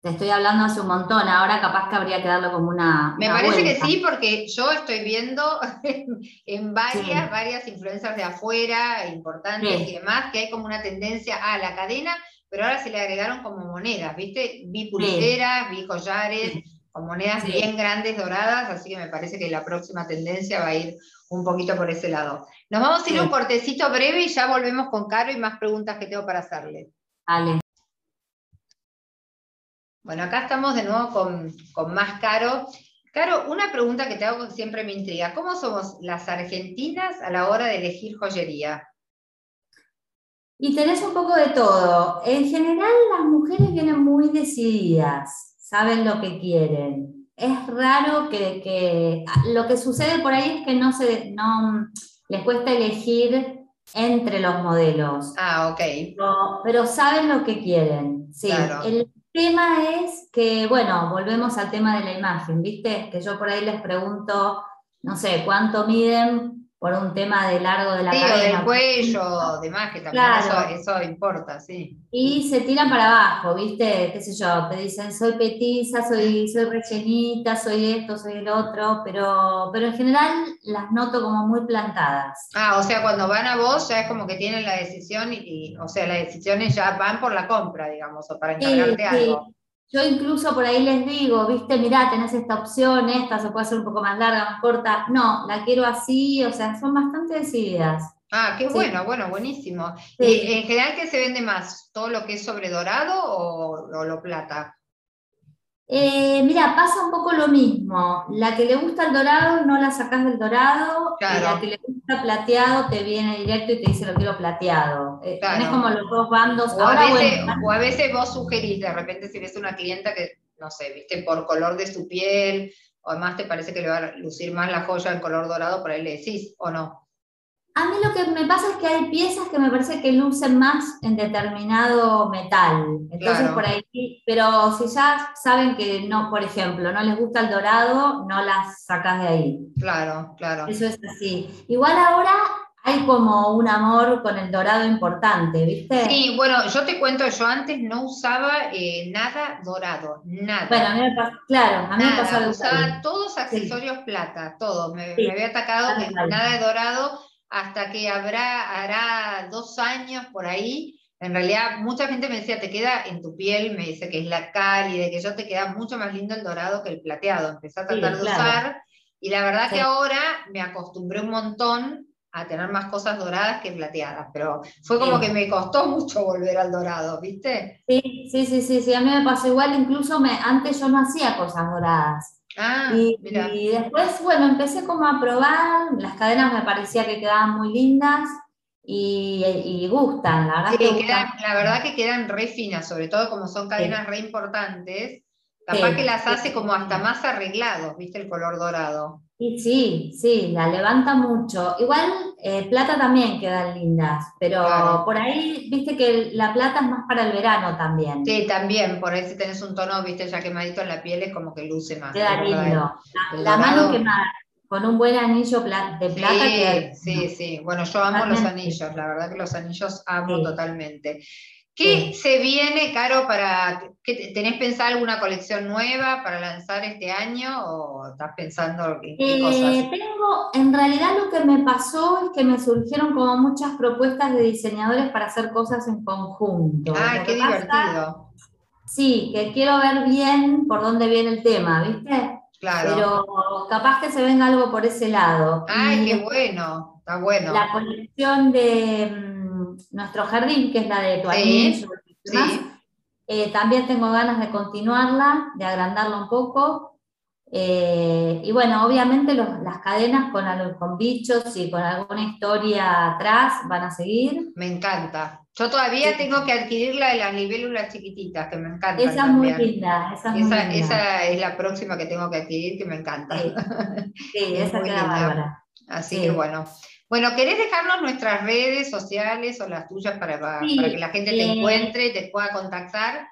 Te estoy hablando hace un montón. Ahora capaz que habría que darle como una. Me una parece que sí, porque yo estoy viendo *laughs* en varias, Sí. varias influencers de afuera, importantes Sí. y demás, que hay como una tendencia a la cadena, pero ahora se le agregaron como monedas, ¿viste? Vi pulseras, vi collares Sí. con monedas Sí. bien grandes, doradas, así que me parece que la próxima tendencia va a ir un poquito por ese lado. Nos vamos a ir a un Sí. cortecito breve y ya volvemos con Caro y más preguntas que tengo para hacerle. Dale. Bueno, acá estamos de nuevo con, con más Caro. Caro, una pregunta que te hago que siempre me intriga. ¿Cómo somos las argentinas a la hora de elegir joyería? Y tenés un poco de todo. En general, las mujeres vienen muy decididas, saben lo que quieren. Es raro que, que- lo que sucede por ahí es que no se no les cuesta elegir entre los modelos, Ah, ok. pero, pero saben lo que quieren. Sí. Claro. El tema es que, bueno, volvemos al tema de la imagen, ¿viste? Que yo por ahí les pregunto, no sé, cuánto miden por un tema de largo de la Sí, o cadena. del cuello, demás, que también Claro. eso, eso importa, sí. Y se tiran para abajo, ¿viste? ¿Qué sé yo? Te dicen, soy petiza, soy, soy rellenita, soy esto, soy el otro, pero, pero en general las noto como muy plantadas. Ah, o sea, cuando van a vos ya es como que tienen la decisión y, y, o sea, las decisiones ya van por la compra, digamos, o para Sí, encargarte sí. algo. Yo incluso por ahí les digo, viste, mirá, tenés esta opción, esta se puede hacer un poco más larga, más corta. No, la quiero así, o sea, son bastante decididas. Ah, qué bueno, bueno, buenísimo. ¿Y en general qué se vende más? ¿Todo lo que es sobre dorado o, lo plata? Eh, mira, pasa un poco lo mismo. La que le gusta el dorado no la sacas del dorado, y la que le gusta plateado te viene directo y te dice lo quiero plateado. Eh, como los dos bandos. O, a veces, o a veces vos sugerís, de repente si ves una clienta que, no sé, viste, por color de su piel, o además te parece que le va a lucir más la joya en color dorado, por ahí le decís, o no. A mí lo que me pasa es que hay piezas que me parece que lucen más en determinado metal. Entonces por ahí, pero si ya saben que no, por ejemplo, no les gusta el dorado, no las sacas de ahí. Claro, claro. Eso es así. Igual ahora hay como un amor con el dorado importante, ¿viste? Sí, bueno, yo te cuento, yo antes no usaba eh, nada dorado, nada. Bueno, a mí me pasa, claro, a mí me pasaba. Usaba todos accesorios plata, todo. Me, había atacado que nada de dorado hasta que habrá, hará dos años por ahí. En realidad, mucha gente me decía, te queda en tu piel, me dice que es la cálida, que yo te queda mucho más lindo el dorado que el plateado. Empecé a tratar de usar y la verdad que ahora me acostumbré un montón a tener más cosas doradas que plateadas, pero fue como que me costó mucho volver al dorado, ¿viste? Sí, sí, sí, sí, a mí me pasó igual, incluso me, antes yo no hacía cosas doradas. Ah, y, después, bueno, empecé como a probar, las cadenas me parecía que quedaban muy lindas y, gustan, la verdad. que la verdad que quedan re finas, sobre todo como son cadenas re importantes, capaz que las hace como hasta más arreglados, ¿viste? El color dorado. Y sí, sí, la levanta mucho. Igual eh, plata también quedan lindas, pero por ahí, viste que la plata es más para el verano también. Sí, también, por ahí si tenés un tono, viste, ya quemadito en la piel es como que luce más. Queda lindo. La, mano quemada con un buen anillo de plata. Sí, sí, sí. Bueno, yo amo los anillos, la verdad que los anillos amo totalmente. ¿Qué se viene, Caro, para... ¿Tenés pensado alguna colección nueva para lanzar este año o estás pensando en qué eh, cosas? Tengo, en realidad lo que me pasó es que me surgieron como muchas propuestas de diseñadores para hacer cosas en conjunto. Ah, qué divertido. Sí, que quiero ver bien por dónde viene el tema, ¿viste? Claro. Pero capaz que se venga algo por ese lado. Ay, qué bueno, está bueno. La colección de nuestro jardín, que es la de tu eh, también tengo ganas de continuarla, de agrandarla un poco. Eh, y bueno, obviamente las cadenas con, con bichos y con alguna historia atrás van a seguir. Me encanta. Yo todavía tengo que adquirir la de las libélulas chiquititas, que me encanta. Esa es muy linda. Esa, es la próxima que tengo que adquirir, que me encanta. Sí, *laughs* esa queda bárbara. Así que bueno. Bueno, ¿querés dejarnos nuestras redes sociales o las tuyas para, para que la gente te eh, encuentre y te pueda contactar?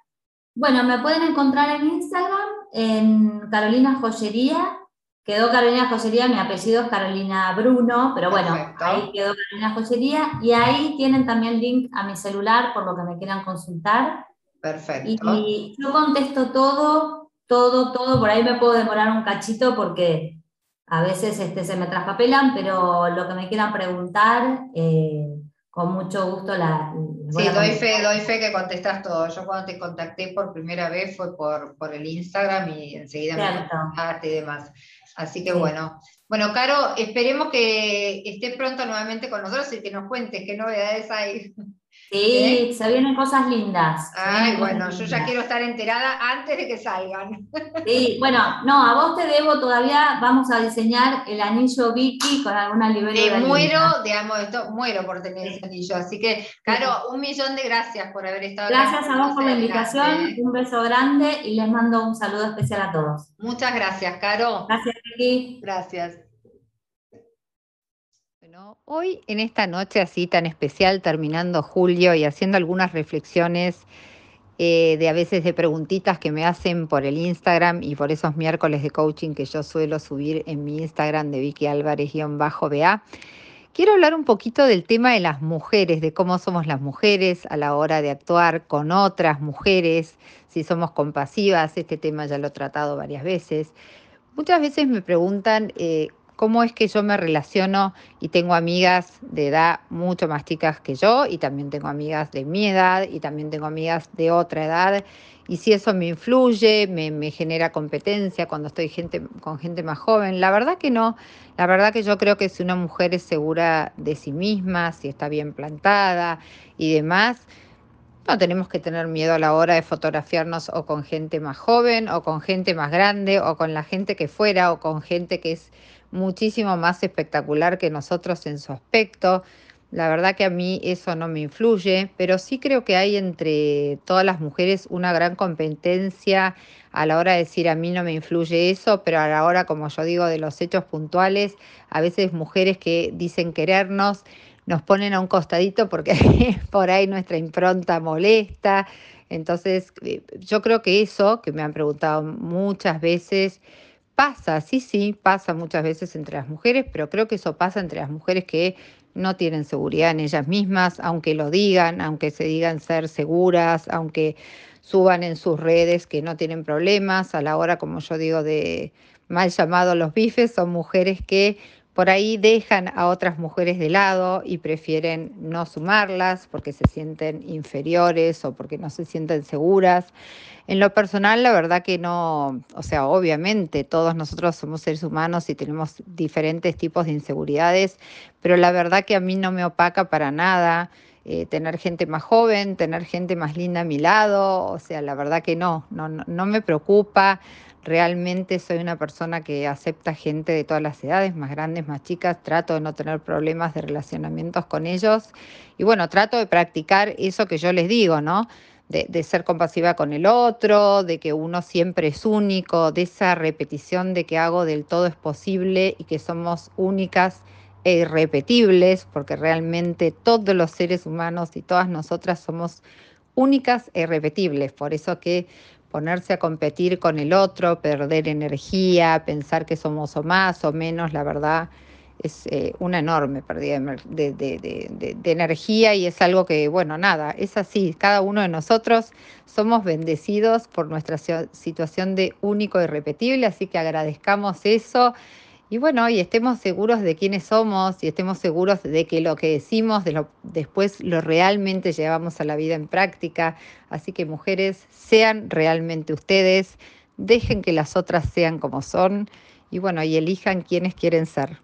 Bueno, me pueden encontrar en Instagram, en Carolina Joyería. Quedó Carolina Joyería, mi apellido es Carolina Bruno, pero bueno, ahí quedó Carolina Joyería. Y ahí tienen también link a mi celular por lo que me quieran consultar. Perfecto. y yo contesto todo, todo, todo. Por ahí me puedo demorar un cachito porque a veces este, se me traspapelan, pero lo que me quieran preguntar, eh, con mucho gusto la... sí, doy fe, doy fe que contestas todo. Yo cuando te contacté por primera vez fue por, por el Instagram y enseguida me contactaste y demás. Así que bueno. Bueno, Caro, esperemos que estés pronto nuevamente con nosotros y que nos cuentes qué novedades hay. Sí, se vienen cosas lindas. Ay, bueno, yo ya quiero estar enterada antes de que salgan. *laughs* Sí, bueno, no, a vos te debo todavía, vamos a diseñar el anillo Vicky con alguna librería. Me muero, digamos, esto, muero por tener ese anillo. Así que, Caro, un millón de gracias por haber estado Gracias a vos por la invitación, un beso grande y les mando un saludo especial a todos. Muchas gracias, Caro. Gracias, Vicky. Gracias. Hoy en esta noche así tan especial, terminando julio y haciendo algunas reflexiones eh, de a veces de preguntitas que me hacen por el Instagram y por esos miércoles de coaching que yo suelo subir en mi Instagram de Vicky Álvarez-BA. Quiero hablar un poquito del tema de las mujeres, de cómo somos las mujeres a la hora de actuar con otras mujeres, si somos compasivas, este tema ya lo he tratado varias veces. Muchas veces me preguntan eh, cómo es que yo me relaciono y tengo amigas de edad mucho más chicas que yo y también tengo amigas de mi edad y también tengo amigas de otra edad y si eso me influye, me, genera competencia cuando estoy gente, con gente más joven. La verdad que no, la verdad que yo creo que si una mujer es segura de sí misma, si está bien plantada y demás, no tenemos que tener miedo a la hora de fotografiarnos o con gente más joven o con gente más grande o con la gente que fuera o con gente que es muchísimo más espectacular que nosotros en su aspecto. La verdad que a mí eso no me influye, pero sí creo que hay entre todas las mujeres una gran competencia a la hora de decir a mí no me influye eso, pero a la hora, como yo digo, de los hechos puntuales, a veces mujeres que dicen querernos nos ponen a un costadito porque *laughs* por ahí nuestra impronta molesta. Entonces, eh, yo creo que eso, que me han preguntado muchas veces, pasa, sí, sí, pasa muchas veces entre las mujeres, pero creo que eso pasa entre las mujeres que no tienen seguridad en ellas mismas, aunque lo digan, aunque se digan ser seguras, aunque suban en sus redes que no tienen problemas, a la hora, como yo digo, de mal llamado los bifes, son mujeres que por ahí dejan a otras mujeres de lado y prefieren no sumarlas porque se sienten inferiores o porque no se sienten seguras. En lo personal, la verdad que no, o sea, obviamente todos nosotros somos seres humanos y tenemos diferentes tipos de inseguridades, pero la verdad que a mí no me opaca para nada. Eh, tener gente más joven, tener gente más linda a mi lado, o sea, la verdad que no, no, no me preocupa. Realmente soy una persona que acepta gente de todas las edades, más grandes, más chicas, trato de no tener problemas de relacionamientos con ellos y bueno, trato de practicar eso que yo les digo, ¿no? De, ser compasiva con el otro, de que uno siempre es único, de esa repetición de que hago del todo es posible y que somos únicas e irrepetibles, porque realmente todos los seres humanos y todas nosotras somos únicas e irrepetibles. Por eso que ponerse a competir con el otro, perder energía, pensar que somos o más o menos, la verdad es eh, una enorme pérdida de, energía y es algo que, bueno, nada, es así, cada uno de nosotros somos bendecidos por nuestra situación de único y repetible, así que agradezcamos eso y bueno, y estemos seguros de quiénes somos y estemos seguros de que lo que decimos de lo, después lo realmente llevamos a la vida en práctica. Así que mujeres, sean realmente ustedes, dejen que las otras sean como son y bueno, y elijan quiénes quieren ser.